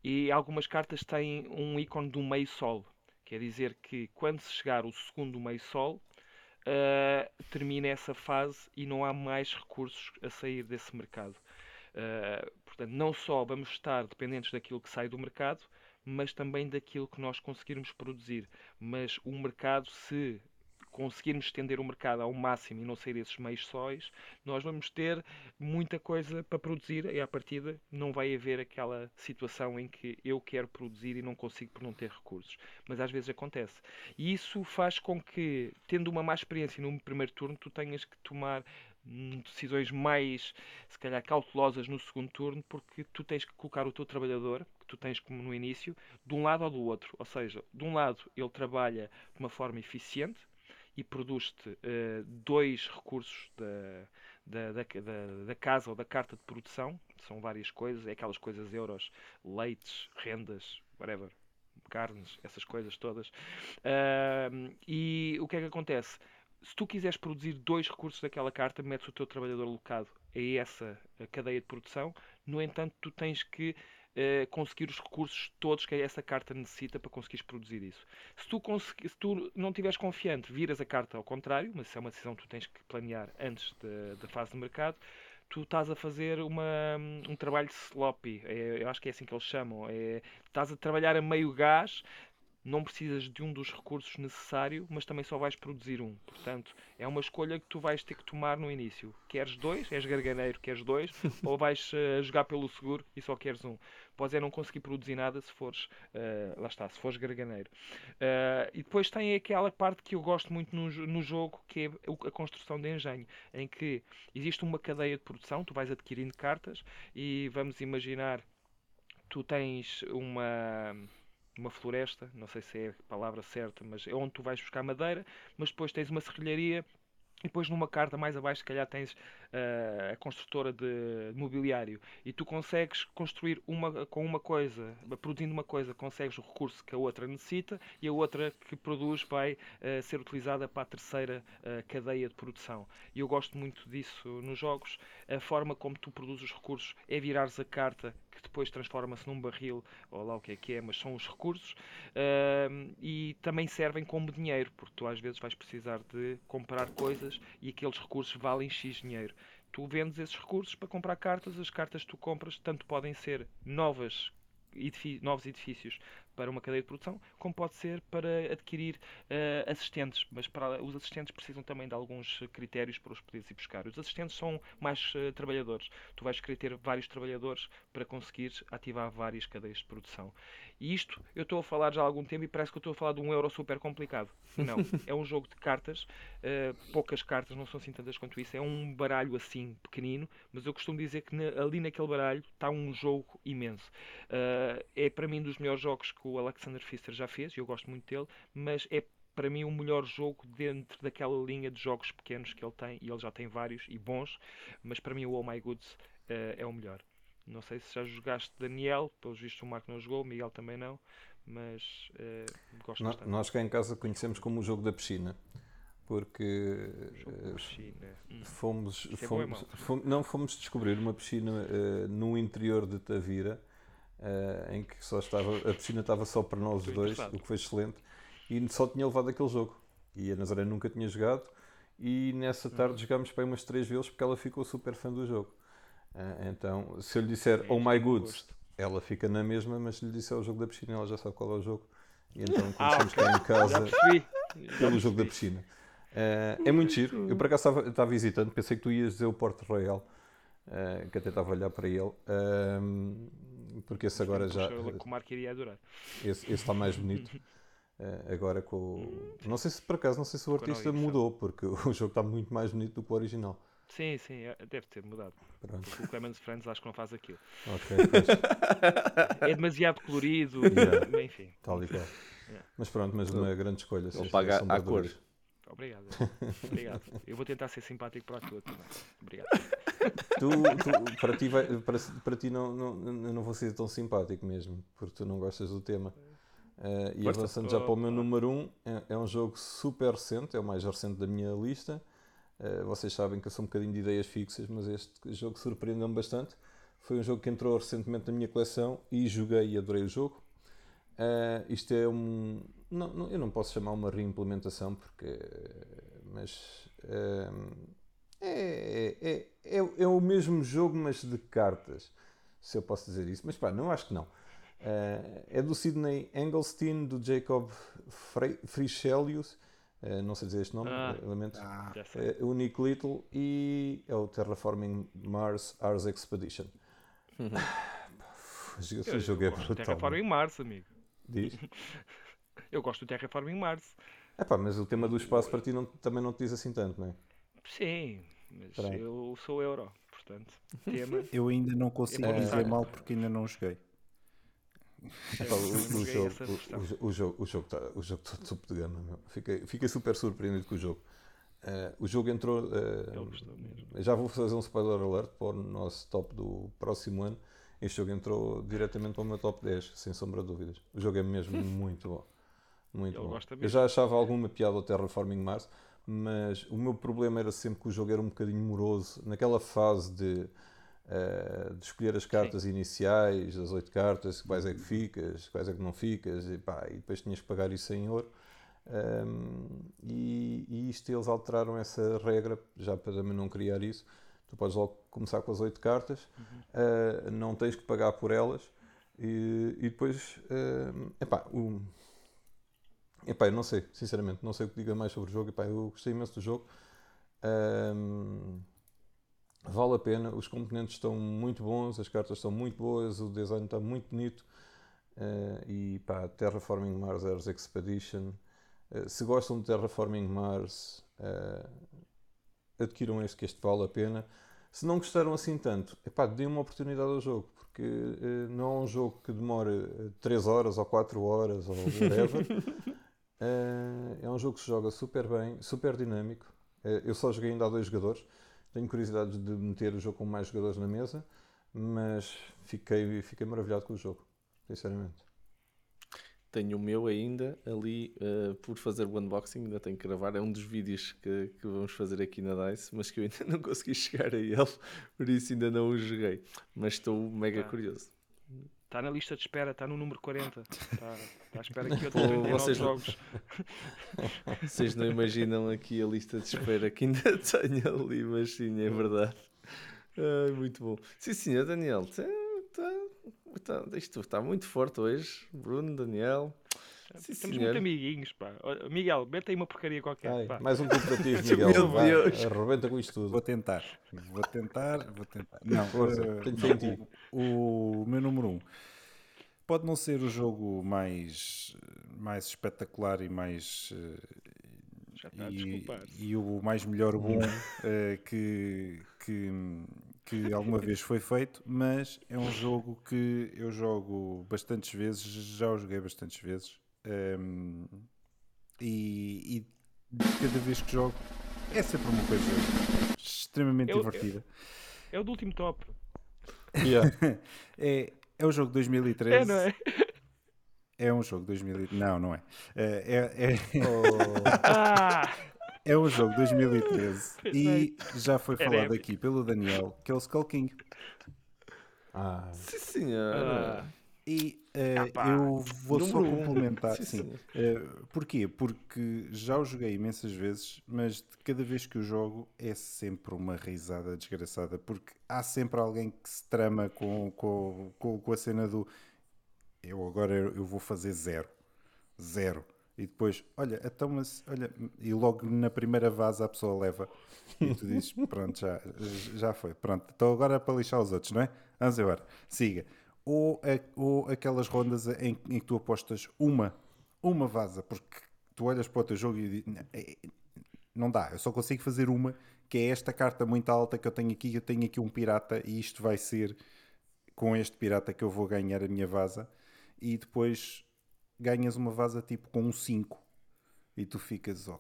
E algumas cartas têm um ícone do meio sol. Quer dizer que quando se chegar o segundo meio sol, ah, termina essa fase e não há mais recursos a sair desse mercado. Uh, portanto, não só vamos estar dependentes daquilo que sai do mercado, mas também daquilo que nós conseguirmos produzir. Mas o mercado, se conseguirmos estender o mercado ao máximo e não sair esses meios sóis, nós vamos ter muita coisa para produzir e à partida não vai haver aquela situação em que eu quero produzir e não consigo por não ter recursos. Mas às vezes acontece. E isso faz com que, tendo uma má experiência no primeiro turno, tu tenhas que tomar decisões mais, se calhar, cautelosas no segundo turno, porque tu tens que colocar o teu trabalhador, que tu tens como no início, de um lado ou do outro. Ou seja, de um lado ele trabalha de uma forma eficiente e produz-te eh, dois recursos da, da, da, da- da casa ou da carta de produção, são várias coisas, é aquelas coisas euros, leites, rendas, whatever, carnes, essas coisas todas. Ahm, e o que é que acontece? Se tu quiseres produzir dois recursos daquela carta, metes o teu trabalhador alocado a essa cadeia de produção. No entanto, tu tens que eh, conseguir os recursos todos que essa carta necessita para conseguires produzir isso. Se tu, se tu não estiveres confiante, viras a carta ao contrário, mas isso é uma decisão que tu tens que planear antes da fase de mercado, tu estás a fazer uma, um trabalho sloppy, é, eu acho que é assim que eles chamam, é, estás a trabalhar a meio gás, não precisas de um dos recursos necessário, mas também só vais produzir um. Portanto, é uma escolha que tu vais ter que tomar no início. Queres dois, és garganeiro, queres dois, (laughs) ou vais eh, jogar pelo seguro e só queres um. Podes é não conseguir produzir nada se fores, eh, lá está, se fores garganeiro. Eh, e depois tem aquela parte que eu gosto muito no, no jogo, que é a construção de engenho, em que existe uma cadeia de produção, tu vais adquirindo cartas e vamos imaginar, tu tens uma uma floresta, não sei se é a palavra certa, mas é onde tu vais buscar madeira, mas depois tens uma serralharia e depois numa carta mais abaixo, se calhar tens ah, a construtora de mobiliário e tu consegues construir uma, com uma coisa, produzindo uma coisa, consegues o recurso que a outra necessita e a outra que produz vai ah, ser utilizada para a terceira ah, cadeia de produção. E eu gosto muito disso nos jogos. A forma como tu produzes os recursos é virares a carta que depois transforma-se num barril, ou lá o que é que é, mas são os recursos, ahm, e também servem como dinheiro, porque tu às vezes vais precisar de comprar coisas e aqueles recursos valem X dinheiro. Tu vendes esses recursos para comprar cartas, as cartas que tu compras tanto podem ser novas edifi- novos edifícios para uma cadeia de produção, como pode ser para adquirir uh, assistentes. Mas para, os assistentes precisam também de alguns critérios para os poderes ir buscar. Os assistentes são mais uh, trabalhadores. Tu vais querer ter vários trabalhadores para conseguir ativar várias cadeias de produção. E isto eu estou a falar já há algum tempo e parece que eu estou a falar de um euro super complicado. Não, (laughs) é um jogo de cartas, uh, poucas cartas, não são assim tantas quanto isso. É um baralho assim pequenino, mas eu costumo dizer que na, ali naquele baralho está um jogo imenso. É para mim dos melhores jogos que o Alexander Pfister já fez, e eu gosto muito dele, mas é para mim o melhor jogo dentro daquela linha de jogos pequenos que ele tem, e ele já tem vários e bons, mas para mim o Oh My Goods uh, é o melhor. Não sei se já jogaste Daniel, pelos vistos o Marco não jogou, o Miguel também não, mas uh, gosto no, bastante. Nós cá em casa conhecemos como o jogo da piscina, porque uh, piscina. Hum. fomos, é fomos, fomos, não fomos descobrir uma piscina uh, no interior de Tavira, em que só estava a piscina estava só para nós Estou dois, o que foi excelente, e só tinha levado aquele jogo. E a Nazaré nunca tinha jogado, e nessa tarde hum. jogámos para umas três vezes porque ela ficou super fã do jogo. Ah, então, se eu lhe disser Sim, Oh My Goods, ela fica na mesma, mas se lhe disser o jogo da piscina, ela já sabe qual é o jogo. E então ah, começamos cá em casa pelo jogo da piscina. Uh, é muito giro. Eu por acaso estava, estava visitando, pensei que tu ias dizer o Porto Royal, uh, que até estava a olhar para ele. Uh, porque esse agora já. O Marco iria adorar. Esse, esse está mais bonito. (laughs) agora com o. Não sei se por acaso, não sei se o artista mudou, porque (laughs) o jogo está muito mais bonito do que o original. Sim, sim, é, deve ter mudado. Pronto. Porque o Clemens Friends acho que não faz aquilo. Ok, (laughs) é demasiado colorido, yeah. enfim. Tal e qual. Yeah. Mas pronto, mas uma grande escolha. Ele paga à cor. Obrigado. (laughs) Obrigado. Eu vou tentar ser simpático para a tua também. Obrigado. Tu, tu, para ti, vai, para, para ti não, não, não vou ser tão simpático mesmo, porque tu não gostas do tema. Uh, e avançando já para o meu número 1, um, é, é um jogo super recente, é o mais recente da minha lista. Uh, vocês sabem que eu sou um bocadinho de ideias fixas, mas este jogo surpreendeu-me bastante. Foi um jogo que entrou recentemente na minha coleção e joguei e adorei o jogo. Uh, isto é um. Não, não, eu não posso chamar uma reimplementação, porque. Mas. Uh, é, é, é, é, o mesmo jogo, mas de cartas. Se eu posso dizer isso. Mas pá, não acho que não. Uh, é do Sidney Engelstein, do Jacob Frischelius Uh, não sei dizer este nome, ah, lamento. Ah, uh, o Nick Little e é o Terraforming Mars Ars Expedition. Uhum. (sighs) Esse jogo é brutal. Terraforming Mars, amigo. Diz? (laughs) eu gosto do Terraforming Mars. É pá, mas o tema do espaço para ti não, também não te diz assim tanto, não é? Sim, mas Peraí. eu sou euro, portanto, (laughs) tema. eu ainda não consigo é, dizer mal porque ainda não joguei. o, o, jogo, o, o, jogo, o jogo está o jogo tá topo de gama. Meu. Fiquei, fiquei super surpreendido com o jogo. Uh, o jogo entrou. Uh, já vou fazer um spoiler alert para o nosso top do próximo ano. Este jogo entrou diretamente para o meu top 10, sem sombra de dúvidas. O jogo é mesmo (laughs) muito bom. Muito Ele bom. Eu já achava alguma piada ao Terraforming Mars, mas o meu problema era sempre que o jogo era um bocadinho moroso. Naquela fase de uh, de escolher as cartas Sim. iniciais, as oito cartas, quais é que ficas, quais é que não ficas, e, pá, e depois tinhas que pagar isso em ouro. Um, e, e, isto eles alteraram essa regra, já para também não criar isso. Tu podes logo começar com as oito cartas, uhum. uh, não tens que pagar por elas, e, e depois, uh, epá, o, epá, eu não sei, sinceramente, não sei o que diga mais sobre o jogo. Epá, eu gostei imenso do jogo. Um, vale a pena, os componentes estão muito bons, as cartas estão muito boas, o design está muito bonito. Uh, e pá, Terraforming Mars Earth Expedition. Uh, se gostam de Terraforming Mars, uh, adquiram este, que este vale a pena. Se não gostaram assim tanto, epá, deem uma oportunidade ao jogo, porque não é um jogo que demore 3 horas ou 4 horas ou whatever. (laughs) é um jogo que se joga super bem, super dinâmico. eu só joguei ainda a dois jogadores. Tenho curiosidade de meter o jogo com mais jogadores na mesa, mas fiquei, fiquei maravilhado com o jogo, sinceramente. Tenho o meu ainda ali uh, por fazer o unboxing, ainda tenho que gravar. É um dos vídeos que, que vamos fazer aqui na DICE, mas que eu ainda (laughs) não consegui chegar a ele, por isso ainda não o joguei. Mas estou mega tá. curioso. Está na lista de espera, está no número 40. Está, está à espera aqui outros vocês jogos. (laughs) Vocês não imaginam aqui a lista de espera que ainda (laughs) tenho ali, mas sim, é verdade. Ai, muito bom. Sim, senhor Daniel, tá- tá- isto está muito forte hoje. Bruno, Daniel. Sim, Estamos senhor. muito amiguinhos, pá. Miguel, mete aí uma porcaria qualquer. Ai, pá. mais um ti, (laughs) Meu Miguel. Vai, Deus. arrebenta com isto tudo. Vou tentar, vou tentar, vou tentar. Não, Força, eh, tenho não, o, o meu número um pode não ser o jogo mais, mais espetacular e mais eh, Já está e, e o mais melhor bom eh, que, que, que alguma vez foi feito, mas é um jogo que eu jogo bastantes vezes, já o joguei bastantes vezes ehm, e, e cada vez que jogo é sempre uma coisa extremamente Eu- divertida. É o do último top. Yeah. (laughs) É, é o jogo de 2013. É, não é? É um jogo de 2013. Não, não é. É, é, é- (laughs) Ah! é um jogo de 2013 e já foi falado aqui pelo Daniel, que é o Skull King. Ah, Sim, senhor. ah. E eh, Ah, pá. eu vou só um. complementar. (laughs) Sim. Eh, porquê? Porque já o joguei imensas vezes, mas de cada vez que o jogo é sempre uma risada desgraçada, porque há sempre alguém que se trama com, com, com, com a cena do eu agora eu vou fazer zero. Zero. E depois, olha, então, mas, olha, e logo na primeira vaza a pessoa leva. E tu dizes, pronto, já, já foi. Pronto, então agora é para lixar os outros, não é? Vamos embora. Siga. Ou, a- ou aquelas rondas em, em que tu apostas uma, uma vaza, porque tu olhas para o teu jogo e dizes, "Não, é- não dá, eu só consigo fazer uma, que é esta carta muito alta que eu tenho aqui, eu tenho aqui um pirata e isto vai ser com este pirata que eu vou ganhar a minha vaza. E depois ganhas uma vaza tipo com um 5 e tu ficas, que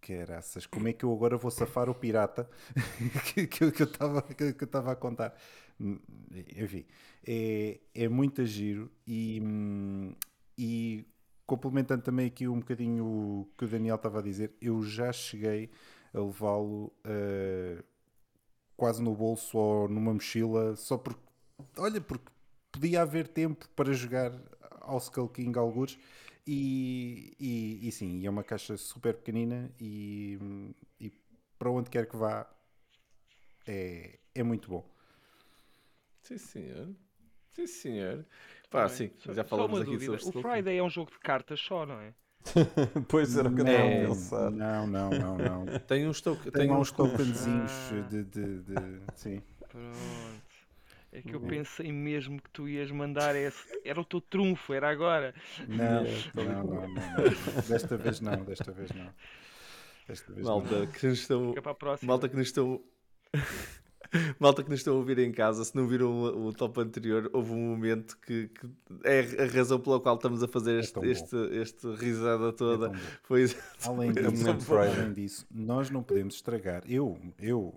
caraças, como é que eu agora vou safar o pirata (laughs) que, que, que eu estava que, que a contar? Hum, Enfim, é, é muito giro e, e complementando também aqui um bocadinho o que o Daniel estava a dizer, eu já cheguei a levá-lo eh, quase no bolso ou numa mochila, só porque, olha, porque podia haver tempo para jogar ao Skull King algures e, e, e sim, e é uma caixa super pequenina e, e para onde quer que vá é, é muito bom. Sim, senhor. Sim, senhor. Pá, Bem, sim, só- já falamos aqui dúvida. sobre O. Friday é um jogo de cartas só, não é? (laughs) pois era o que eu estava a Não, pensar. não, não, não, não. Tem uns, to Tem, tem uns uns tokenzinhos Ah. (laughs) de, de, de- Sim. Pronto. É que eu Uhum. pensei mesmo que tu ias mandar esse. Era o teu trunfo, era agora. Não, não, não, não, não. Desta vez não, desta vez não. Desta vez não. Malta que nos estão. Fica para a próxima. Malta que nos estão. (laughs) Malta que nos estão a ouvir em casa, se não viram o, o top anterior, houve um momento que, que é a razão pela qual estamos a fazer É este, bom. este, este risada É toda. bom. Foi Além (laughs) É disso, além disso, nós não podemos estragar. Eu, eu,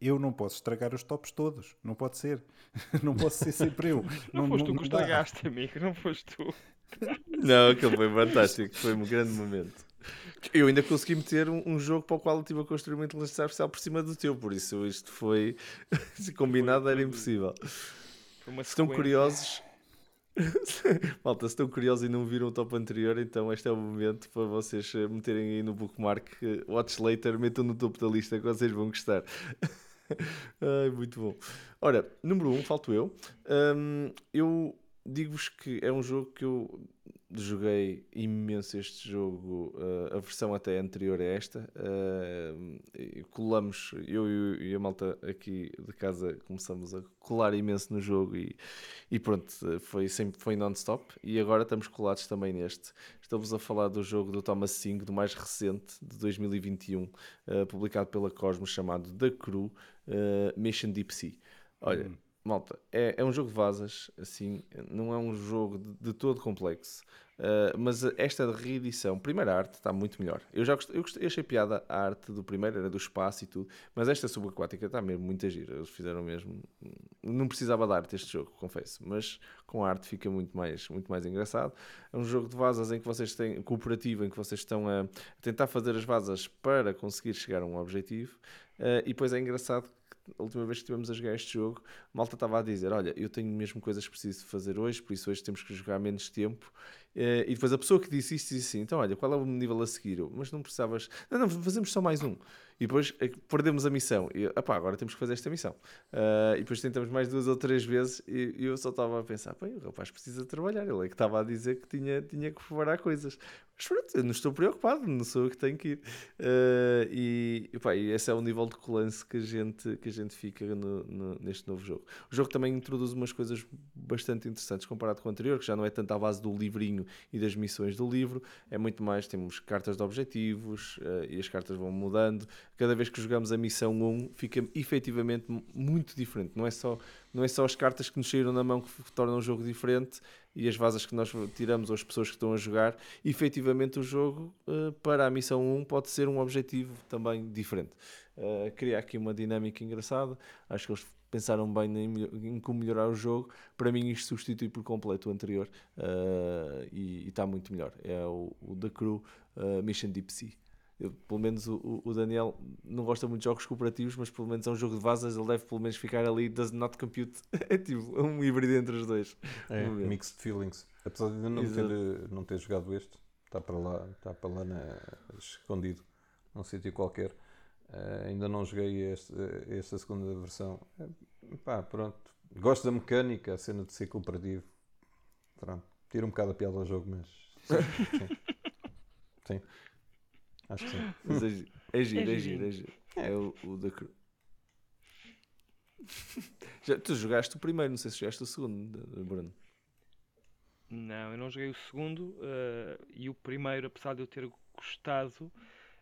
eu não posso estragar os tops todos. Não pode ser. (laughs) Não posso ser sempre eu. Não, foste tu que estragaste, amigo. Não foste tu. Não, aquele foi fantástico, foi um grande momento. Eu ainda consegui meter um, um jogo para o qual eu estive a construir uma inteligência artificial por cima do teu, por isso isto foi. (laughs) Se combinado era impossível. Estão curiosos. (laughs) Malta, se estão curiosos e não viram o top anterior, então este é o momento para vocês eh, meterem aí no bookmark eh, Watch Later, metam no topo da lista que vocês vão gostar. (laughs) Ai, muito bom. Ora, número 1, um, falto eu. Hum, eu digo-vos que é um jogo que eu joguei imenso este jogo, eh, a versão até anterior a esta. e colamos, eu e- a malta aqui de casa começamos a colar imenso no jogo e, e pronto, foi sempre foi non-stop. E agora estamos colados também neste. Estamos a falar do jogo do Thomas Singh, do mais recente, de 2021, eh, publicado pela Cosmos, chamado The Crew Mission Deep Sea. Olha, malta, é, é um jogo de vasas, assim, não é um jogo de, de todo complexo. Uh, mas esta reedição, primeira arte, está muito melhor. Eu já gostei, eu, gostei- achei piada a arte do primeiro, era do espaço e tudo, mas esta subaquática está mesmo muito gira. Eles fizeram mesmo. Não precisava de arte este jogo, confesso, mas com a arte fica muito mais, muito mais engraçado. É um jogo de vasas em que vocês têm cooperativo, em que vocês estão a tentar fazer as vasas para conseguir chegar a um objetivo. Uh, e depois é engraçado a última vez que estivemos a jogar este jogo, malta estava a dizer: Olha, eu tenho mesmo coisas que preciso fazer hoje, por isso hoje temos que jogar menos tempo Eh, e depois a pessoa que disse isto disse assim: então, olha, qual é o nível a seguir? Mas não precisavas. Não, não, fazemos só mais um. E depois eh, perdemos a missão. E epá, agora temos que fazer esta missão. Ah, e depois tentamos mais duas ou três vezes. E, eu só estava a pensar: o rapaz precisa trabalhar. Ele é que estava a dizer que tinha, tinha que preparar coisas. Mas pronto, eu não estou preocupado, não sou eu que tenho que ir. Ah, e, epá, e esse é o nível de colance que a gente, que a gente fica no- no- neste novo jogo. O jogo também introduz umas coisas bastante interessantes comparado com o anterior, que já não é tanto à base do livrinho e das missões do livro, é muito mais, temos cartas de objetivos eh, e as cartas vão mudando. Cada vez que jogamos a missão 1 fica efetivamente muito diferente. Não é só, não é só as cartas que nos saíram na mão que tornam o jogo diferente e as vasas que nós tiramos ou as pessoas que estão a jogar. Efetivamente o jogo eh, para a missão 1 pode ser um objetivo também diferente. Uh, cria aqui uma dinâmica engraçada. Acho que eles pensaram bem em, em como melhorar o jogo. Para mim, isto substitui por completo o anterior uh, e está muito melhor. É o, o The Crew uh, Mission Deep Sea. Eu, pelo menos o, o- Daniel não gosta muito de jogos cooperativos, mas pelo menos é um jogo de vasas. Ele deve pelo menos ficar ali. Does not compute. (laughs) É tipo um híbrido entre os dois. É, mixed feelings. Apesar de ainda não ter, não ter jogado este, está para lá, está para lá na- escondido num sítio qualquer. Eh, ainda não joguei este, esta segunda versão. Eh, pá, pronto. Gosto da mecânica, a cena de ser cooperativo. Pronto. Tira um bocado a piada ao jogo, mas. Sim. sim. (laughs) Sim. Acho que sim. (laughs) Mas é, gi- é giro, é girinho. giro, é giro. É o, o The Crew. (laughs) Já, tu jogaste o primeiro, não sei se jogaste o segundo, Bruno. Não, eu não joguei o segundo eh, e o primeiro, apesar de eu ter gostado,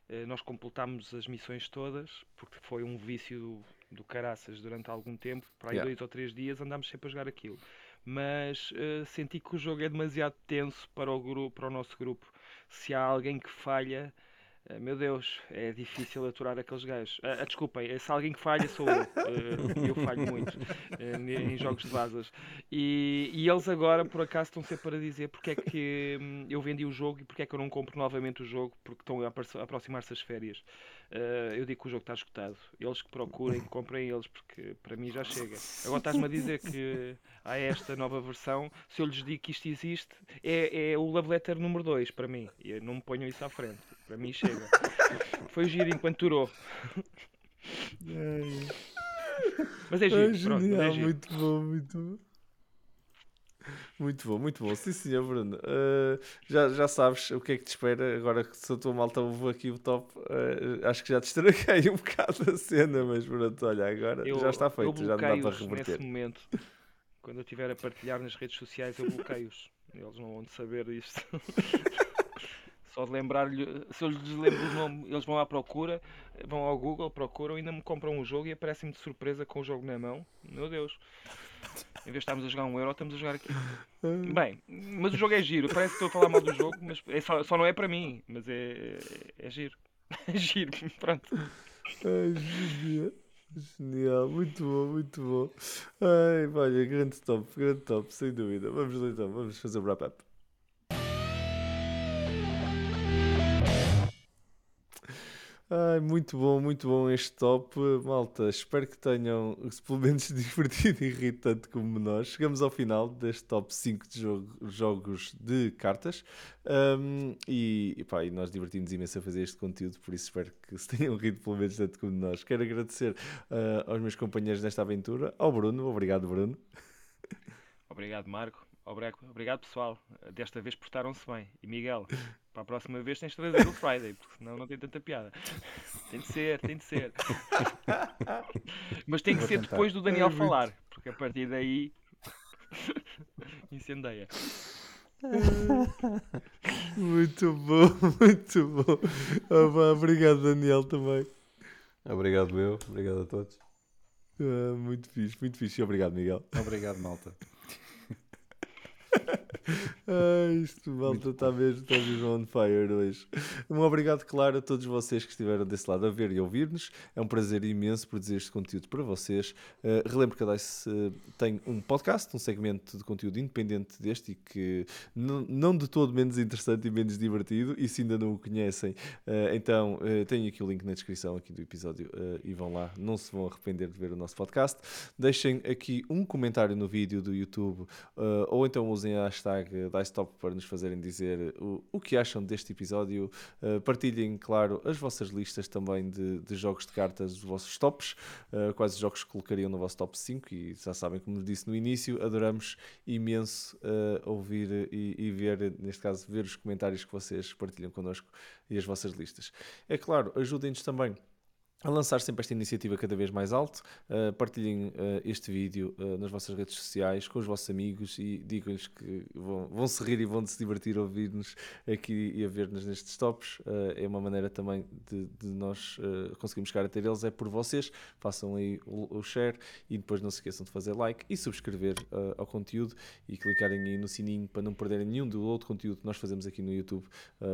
eh, nós completámos as missões todas, porque foi um vício do, do caraças durante algum tempo, para aí Yeah. dois ou três dias andámos sempre a jogar aquilo. Mas eh, senti que o jogo é demasiado tenso para o, grupo, para o nosso grupo. Se há alguém que falha, meu Deus, é difícil aturar aqueles gajos. Ah, ah, desculpem, se alguém que falha sou eu. Eh, eu falho muito em jogos de vasas. E, e eles agora, por acaso, estão sempre a dizer porque é que hum, eu vendi o jogo e porque é que eu não compro novamente o jogo, porque estão a aproximar-se as férias. Eh, eu digo que o jogo está esgotado. Eles que procurem, comprem eles, porque para mim já chega. Agora estás-me a dizer que há esta nova versão. Se eu lhes digo que isto existe, é, é o Love Letter número 2 para mim. E não me ponham isso à frente. Para mim chega. Foi giro enquanto durou. Mas é giro, É pronto, mas é genial, giro. muito bom, muito bom. Muito bom, muito bom. Sim, senhor Bruno. Uh, já, já sabes o que é que te espera. Agora que se a tua malta ouve aqui o top, uh, acho que já te estraguei (laughs) um bocado a cena, mas pronto, olha, agora Eu- já está feito, já não dá para reverter. Nesse momento, quando eu estiver a partilhar nas redes sociais, eu bloqueio-os. Eles não vão saber isto. (laughs) Só de lembrar-lhe, se eu lhes lembro o nome, eles vão à procura, vão ao Google, procuram, ainda me compram o jogo e aparecem-me de surpresa com o jogo na mão. Meu Deus. Em vez de estarmos a jogar um euro, estamos a jogar aqui. Bem, mas o jogo é giro. Parece que estou a falar mal do jogo, mas é só, só não é para mim. Mas é, é, é giro. (laughs) É giro, pronto. Genial. Genial, muito bom, muito bom. Ai, olha, grande top, grande top, sem dúvida. Vamos lá então, vamos fazer o wrap-up. Ai, muito bom, muito bom este top, malta. Espero que tenham (laughs) pelo menos divertido e rir tanto como nós. Chegamos ao final deste top 5 de jogo- jogos de cartas Um, e, e, pá, e nós divertimos imenso a fazer este conteúdo, por isso espero que se tenham rido pelo menos tanto como nós. Quero agradecer ah, aos meus companheiros nesta aventura, ao Bruno, obrigado Bruno. Obrigado, Marco. Obrigado, obrigado, pessoal. Desta vez portaram-se bem. E Miguel, para a próxima vez tens de trazer o Friday, porque senão não tem tanta piada. Tem de ser, tem de ser. (laughs) Mas tem que Vou ser tentar. depois do Daniel É muito- falar, porque a partir daí (laughs) incendeia. Muito bom, muito bom. Pá, obrigado Daniel também. Obrigado, eu. Obrigado a todos. Ah, muito fixe, muito fixe. E Obrigado, Miguel. Obrigado, malta. Ah, isto, malta, está mesmo, está mesmo on fire hoje. Um obrigado, claro, a todos vocês que estiveram desse lado a ver e ouvir-nos. É um prazer imenso produzir este conteúdo para vocês. Uh, relembro que a DICE uh, tem um podcast, um segmento de conteúdo independente deste e que não de todo menos interessante e menos divertido. E se ainda não o conhecem, uh, então uh, tenho aqui o link na descrição aqui do episódio e vão lá, não se vão arrepender de ver o nosso podcast. Deixem aqui um comentário no vídeo do YouTube ou então usem a hashtag DiceTop para nos fazerem dizer o, o que acham deste episódio. Uh, partilhem, claro, as vossas listas também de, de jogos de cartas, os vossos tops, uh, quais os jogos colocariam no vosso top 5. E já sabem, como disse no início, adoramos imenso uh, ouvir e, e, ver, neste caso, ver os comentários que vocês partilham connosco e as vossas listas. É claro, ajudem-nos também a lançar sempre esta iniciativa cada vez mais alto. Uh, partilhem uh, este vídeo uh, nas vossas redes sociais com os vossos amigos e digam-lhes que vão, vão se rir e vão se divertir a ouvir-nos aqui e a ver-nos nestes tops. é uma maneira também de, de nós conseguirmos chegar a ter eles, é por vocês. Façam aí o, o, share e depois não se esqueçam de fazer like e subscrever ao conteúdo e clicarem aí no sininho para não perderem nenhum do outro conteúdo que nós fazemos aqui no YouTube.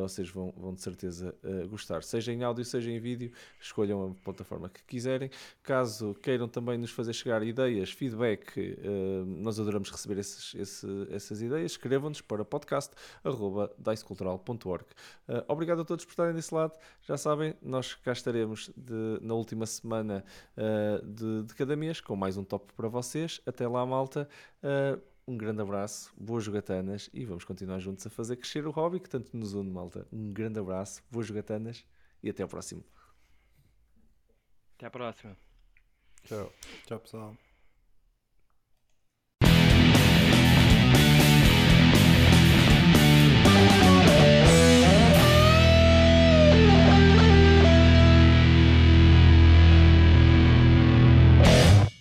vocês vão, vão de certeza gostar, seja em áudio, seja em vídeo. Escolham a plataforma que quiserem. Caso queiram também nos fazer chegar ideias, feedback, uh, nós adoramos receber esses, esse, essas ideias. Escrevam-nos para podcast.dicecultural.org. Uh, obrigado a todos por estarem desse lado. Já sabem, nós cá estaremos de, na última semana uh, de, de, cada mês com mais um top para vocês. Até lá, malta. um grande abraço, boas jogatanas e vamos continuar juntos a fazer crescer o hobby que tanto nos une, malta. Um grande abraço, boas jogatanas e até ao próximo. Até a próxima. Tchau. Tchau, pessoal.